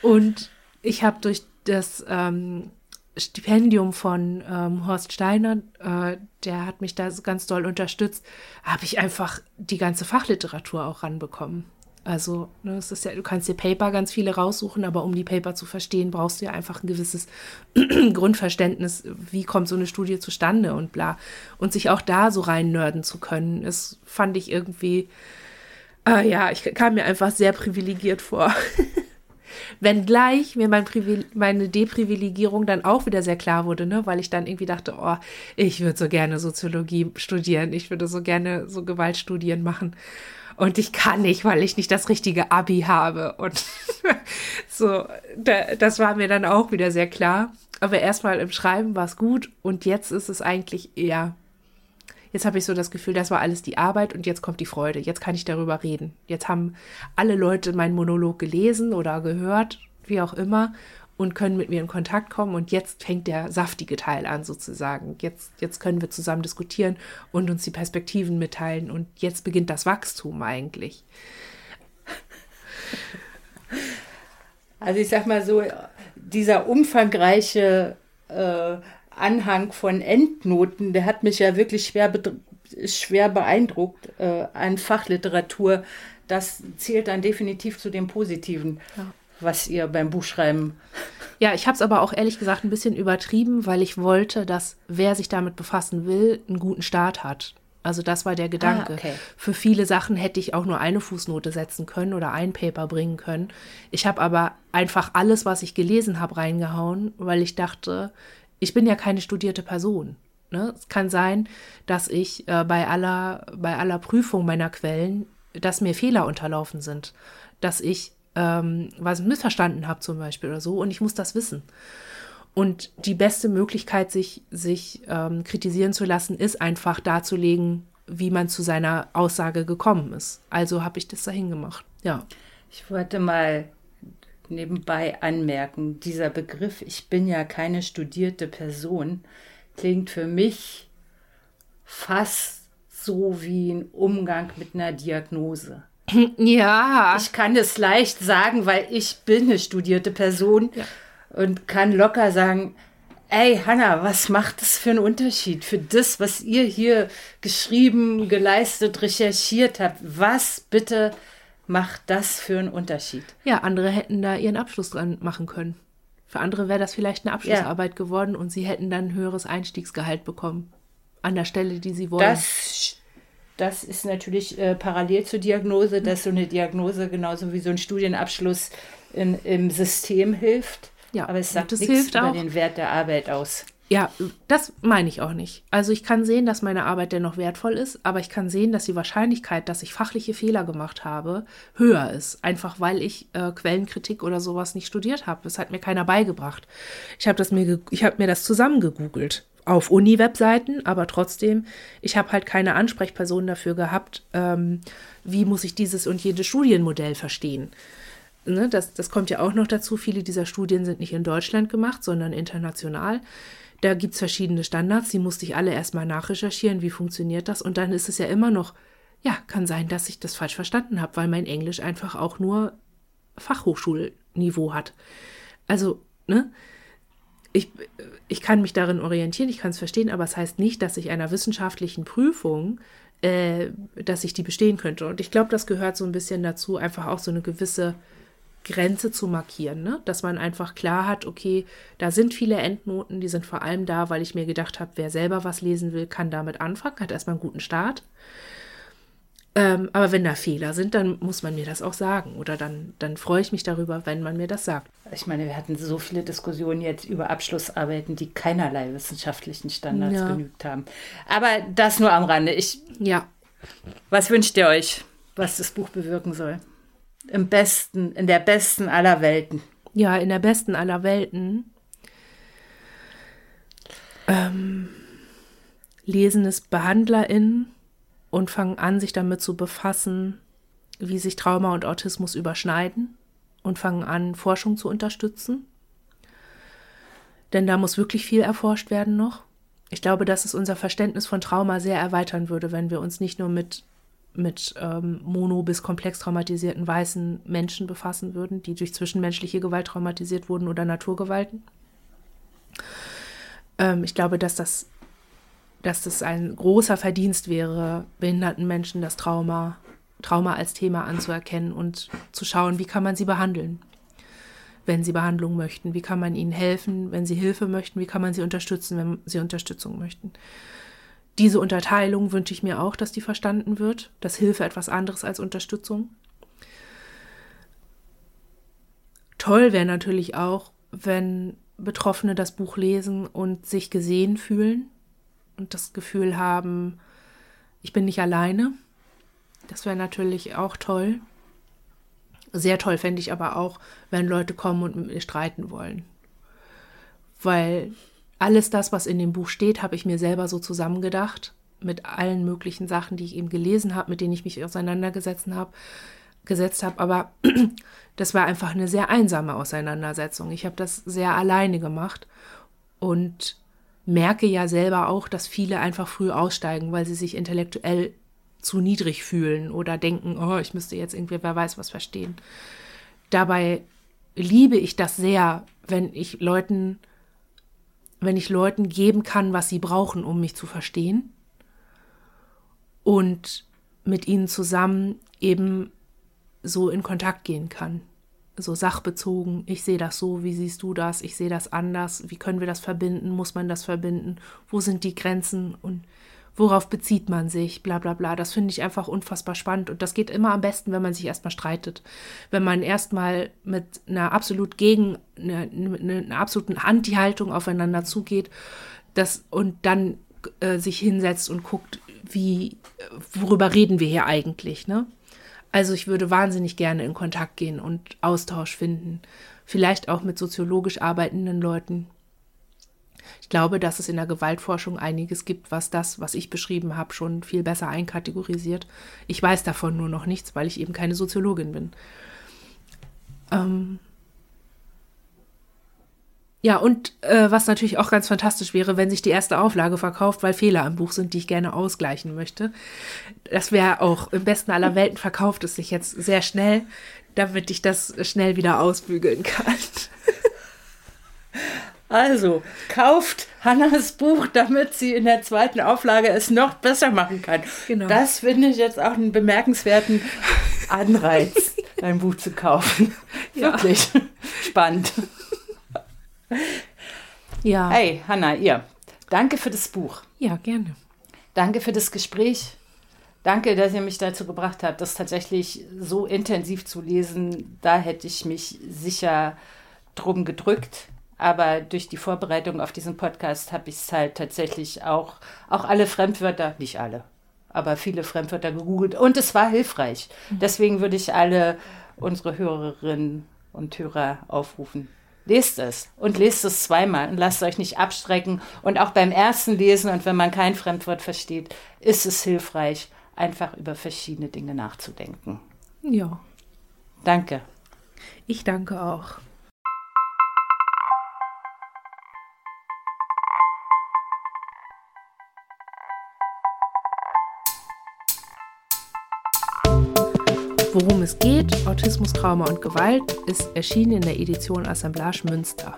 Und ich habe durch das ähm, Stipendium von ähm, Horst Steiner, äh, der hat mich da ganz doll unterstützt, habe ich einfach die ganze Fachliteratur auch ranbekommen. Also, ne, es ist ja, du kannst dir Paper ganz viele raussuchen, aber um die Paper zu verstehen, brauchst du ja einfach ein gewisses *clears throat* Grundverständnis, wie kommt so eine Studie zustande und bla. Und sich auch da so rein nörden zu können, das fand ich irgendwie, äh, ja, ich kam mir einfach sehr privilegiert vor. *laughs* Wenngleich mir mein meine Deprivilegierung dann auch wieder sehr klar wurde, ne? weil ich dann irgendwie dachte, oh, ich würde so gerne Soziologie studieren, ich würde so gerne so Gewaltstudien machen. Und ich kann nicht, weil ich nicht das richtige Abi habe. Und *laughs* so, da, das war mir dann auch wieder sehr klar. Aber erstmal im Schreiben war es gut und jetzt ist es eigentlich eher jetzt habe ich so das Gefühl, das war alles die Arbeit und jetzt kommt die Freude. Jetzt kann ich darüber reden. Jetzt haben alle Leute meinen Monolog gelesen oder gehört, wie auch immer, und können mit mir in Kontakt kommen. Und jetzt fängt der saftige Teil an, sozusagen. Jetzt, jetzt können wir zusammen diskutieren und uns die Perspektiven mitteilen. Und jetzt beginnt das Wachstum eigentlich. *laughs* Also ich sag mal so, dieser umfangreiche äh, Anhang von Endnoten, der hat mich ja wirklich schwer, schwer beeindruckt äh, an Fachliteratur. Das zählt dann definitiv zu dem Positiven, ja. Was ihr beim Buchschreiben. Ja, ich habe es aber auch ehrlich gesagt ein bisschen übertrieben, weil ich wollte, dass wer sich damit befassen will, einen guten Start hat. Also das war der Gedanke. Ah, okay. Für viele Sachen hätte ich auch nur eine Fußnote setzen können oder ein Paper bringen können. Ich habe aber einfach alles, was ich gelesen habe, reingehauen, weil ich dachte, ich bin ja keine studierte Person. Ne? Es kann sein, dass ich äh, bei, aller, bei aller Prüfung meiner Quellen, dass mir Fehler unterlaufen sind, dass ich ähm, was missverstanden habe zum Beispiel oder so und ich muss das wissen. Und die beste Möglichkeit, sich, sich ähm, kritisieren zu lassen, ist einfach darzulegen, wie man zu seiner Aussage gekommen ist. Also habe ich das dahin gemacht. Ja. Ich wollte mal nebenbei anmerken, dieser Begriff, ich bin ja keine studierte Person, klingt für mich fast so wie ein Umgang mit einer Diagnose. Ja. Ich kann es leicht sagen, weil ich bin eine studierte Person ja. und kann locker sagen, ey Hanna, was macht das für einen Unterschied für das, was ihr hier geschrieben, geleistet, recherchiert habt? Was bitte macht das für einen Unterschied? Ja, andere hätten da ihren Abschluss dran machen können. Für andere wäre das vielleicht eine Abschlussarbeit ja. geworden und sie hätten dann ein höheres Einstiegsgehalt bekommen. An der Stelle, die sie wollen. Das, das ist natürlich äh, parallel zur Diagnose, dass so eine Diagnose genauso wie so ein Studienabschluss in, im System hilft. Ja, aber es sagt nichts über auch. den Wert der Arbeit aus. Ja, das meine ich auch nicht. Also ich kann sehen, dass meine Arbeit dennoch wertvoll ist, aber ich kann sehen, dass die Wahrscheinlichkeit, dass ich fachliche Fehler gemacht habe, höher ist. Einfach weil ich äh, Quellenkritik oder sowas nicht studiert habe. Das hat mir keiner beigebracht. Ich habe mir, ich habe mir das zusammengegoogelt auf Uni-Webseiten, aber trotzdem, ich habe halt keine Ansprechperson dafür gehabt, ähm, wie muss ich dieses und jedes Studienmodell verstehen. Ne, das, das kommt ja auch noch dazu. Viele dieser Studien sind nicht in Deutschland gemacht, sondern international. Da gibt es verschiedene Standards, die musste ich alle erstmal nachrecherchieren, wie funktioniert das. Und dann ist es ja immer noch, ja, kann sein, dass ich das falsch verstanden habe, weil mein Englisch einfach auch nur Fachhochschulniveau hat. Also, ne? Ich, ich kann mich darin orientieren, ich kann es verstehen, aber es heißt nicht, dass ich einer wissenschaftlichen Prüfung, äh, dass ich die bestehen könnte. Und ich glaube, das gehört so ein bisschen dazu, einfach auch so eine gewisse Grenze zu markieren, ne? dass man einfach klar hat, okay, da sind viele Endnoten, die sind vor allem da, weil ich mir gedacht habe, wer selber was lesen will, kann damit anfangen, hat erstmal einen guten Start. Ähm, aber wenn da Fehler sind, dann muss man mir das auch sagen oder dann, dann freue ich mich darüber, wenn man mir das sagt. Ich meine, wir hatten so viele Diskussionen jetzt über Abschlussarbeiten, die keinerlei wissenschaftlichen Standards ja. genügt haben. Aber das nur am Rande. Ich, ja. Was wünscht ihr euch, was das Buch bewirken soll? im besten, in der besten aller Welten. Ja, in der besten aller Welten. Ähm, lesen es BehandlerInnen und fangen an, sich damit zu befassen, wie sich Trauma und Autismus überschneiden und fangen an, Forschung zu unterstützen. Denn da muss wirklich viel erforscht werden noch. Ich glaube, dass es unser Verständnis von Trauma sehr erweitern würde, wenn wir uns nicht nur mit mit ähm, mono- bis komplex traumatisierten weißen Menschen befassen würden, die durch zwischenmenschliche Gewalt traumatisiert wurden oder Naturgewalten. Ähm, ich glaube, dass das, dass das ein großer Verdienst wäre, behinderten Menschen das Trauma Trauma als Thema anzuerkennen und zu schauen, wie kann man sie behandeln, wenn sie Behandlung möchten, wie kann man ihnen helfen, wenn sie Hilfe möchten, wie kann man sie unterstützen, wenn sie Unterstützung möchten. Diese Unterteilung wünsche ich mir auch, dass die verstanden wird, dass Hilfe etwas anderes als Unterstützung. Toll wäre natürlich auch, wenn Betroffene das Buch lesen und sich gesehen fühlen und das Gefühl haben, ich bin nicht alleine. Das wäre natürlich auch toll. Sehr toll fände ich aber auch, wenn Leute kommen und mit mir streiten wollen. Weil alles das, was in dem Buch steht, habe ich mir selber so zusammengedacht, mit allen möglichen Sachen, die ich eben gelesen habe, mit denen ich mich auseinandergesetzt habe, gesetzt habe. Aber *clears throat* das war einfach eine sehr einsame Auseinandersetzung. Ich habe das sehr alleine gemacht und merke ja selber auch, dass viele einfach früh aussteigen, weil sie sich intellektuell zu niedrig fühlen oder denken, oh, ich müsste jetzt irgendwie, wer weiß was verstehen. Dabei liebe ich das sehr, wenn ich Leuten, wenn ich Leuten geben kann, was sie brauchen, um mich zu verstehen und mit ihnen zusammen eben so in Kontakt gehen kann. So sachbezogen, ich sehe das so, wie siehst du das, ich sehe das anders, wie können wir das verbinden, muss man das verbinden, wo sind die Grenzen und worauf bezieht man sich, bla bla bla. Das finde ich einfach unfassbar spannend und das geht immer am besten, wenn man sich erstmal streitet. Wenn man erstmal mit einer absolut gegen, einer, einer absoluten Anti-Haltung aufeinander zugeht das, und dann äh, sich hinsetzt und guckt, wie, worüber reden wir hier eigentlich, ne? Also ich würde wahnsinnig gerne in Kontakt gehen und Austausch finden. Vielleicht auch mit soziologisch arbeitenden Leuten. Ich glaube, dass es in der Gewaltforschung einiges gibt, was das, was ich beschrieben habe, schon viel besser einkategorisiert. Ich weiß davon nur noch nichts, weil ich eben keine Soziologin bin. Ähm, ja, und äh, was natürlich auch ganz fantastisch wäre, wenn sich die erste Auflage verkauft, weil Fehler im Buch sind, die ich gerne ausgleichen möchte. Das wäre auch im besten aller Welten verkauft es sich jetzt sehr schnell, damit ich das schnell wieder ausbügeln kann. *laughs* Also, kauft Hannas Buch, damit sie in der zweiten Auflage es noch besser machen kann. Genau. Das finde ich jetzt auch einen bemerkenswerten Anreiz, *laughs* dein Buch zu kaufen. Ja. Wirklich spannend. Ja. *laughs* Hey, Hanna, ihr. Danke für das Buch. Ja, gerne. Danke für das Gespräch. Danke, dass ihr mich dazu gebracht habt, das tatsächlich so intensiv zu lesen. Da hätte ich mich sicher drum gedrückt. Aber durch die Vorbereitung auf diesen Podcast habe ich es halt tatsächlich auch, auch alle Fremdwörter, nicht alle, aber viele Fremdwörter gegoogelt. Und es war hilfreich. Mhm. Deswegen würde ich alle unsere Hörerinnen und Hörer aufrufen, lest es und lest es zweimal und lasst euch nicht abstrecken. Und auch beim ersten Lesen und wenn man kein Fremdwort versteht, ist es hilfreich, einfach über verschiedene Dinge nachzudenken. Ja. Danke. Ich danke auch. Worum es geht, Autismus, Trauma und Gewalt, ist erschienen in der Edition Assemblage Münster.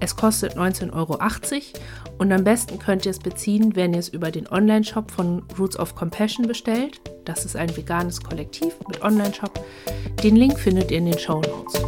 Es kostet 19,80 Euro und am besten könnt ihr es beziehen, wenn ihr es über den Online-Shop von Roots of Compassion bestellt. Das ist ein veganes Kollektiv mit Online-Shop. Den Link findet ihr in den Show Notes.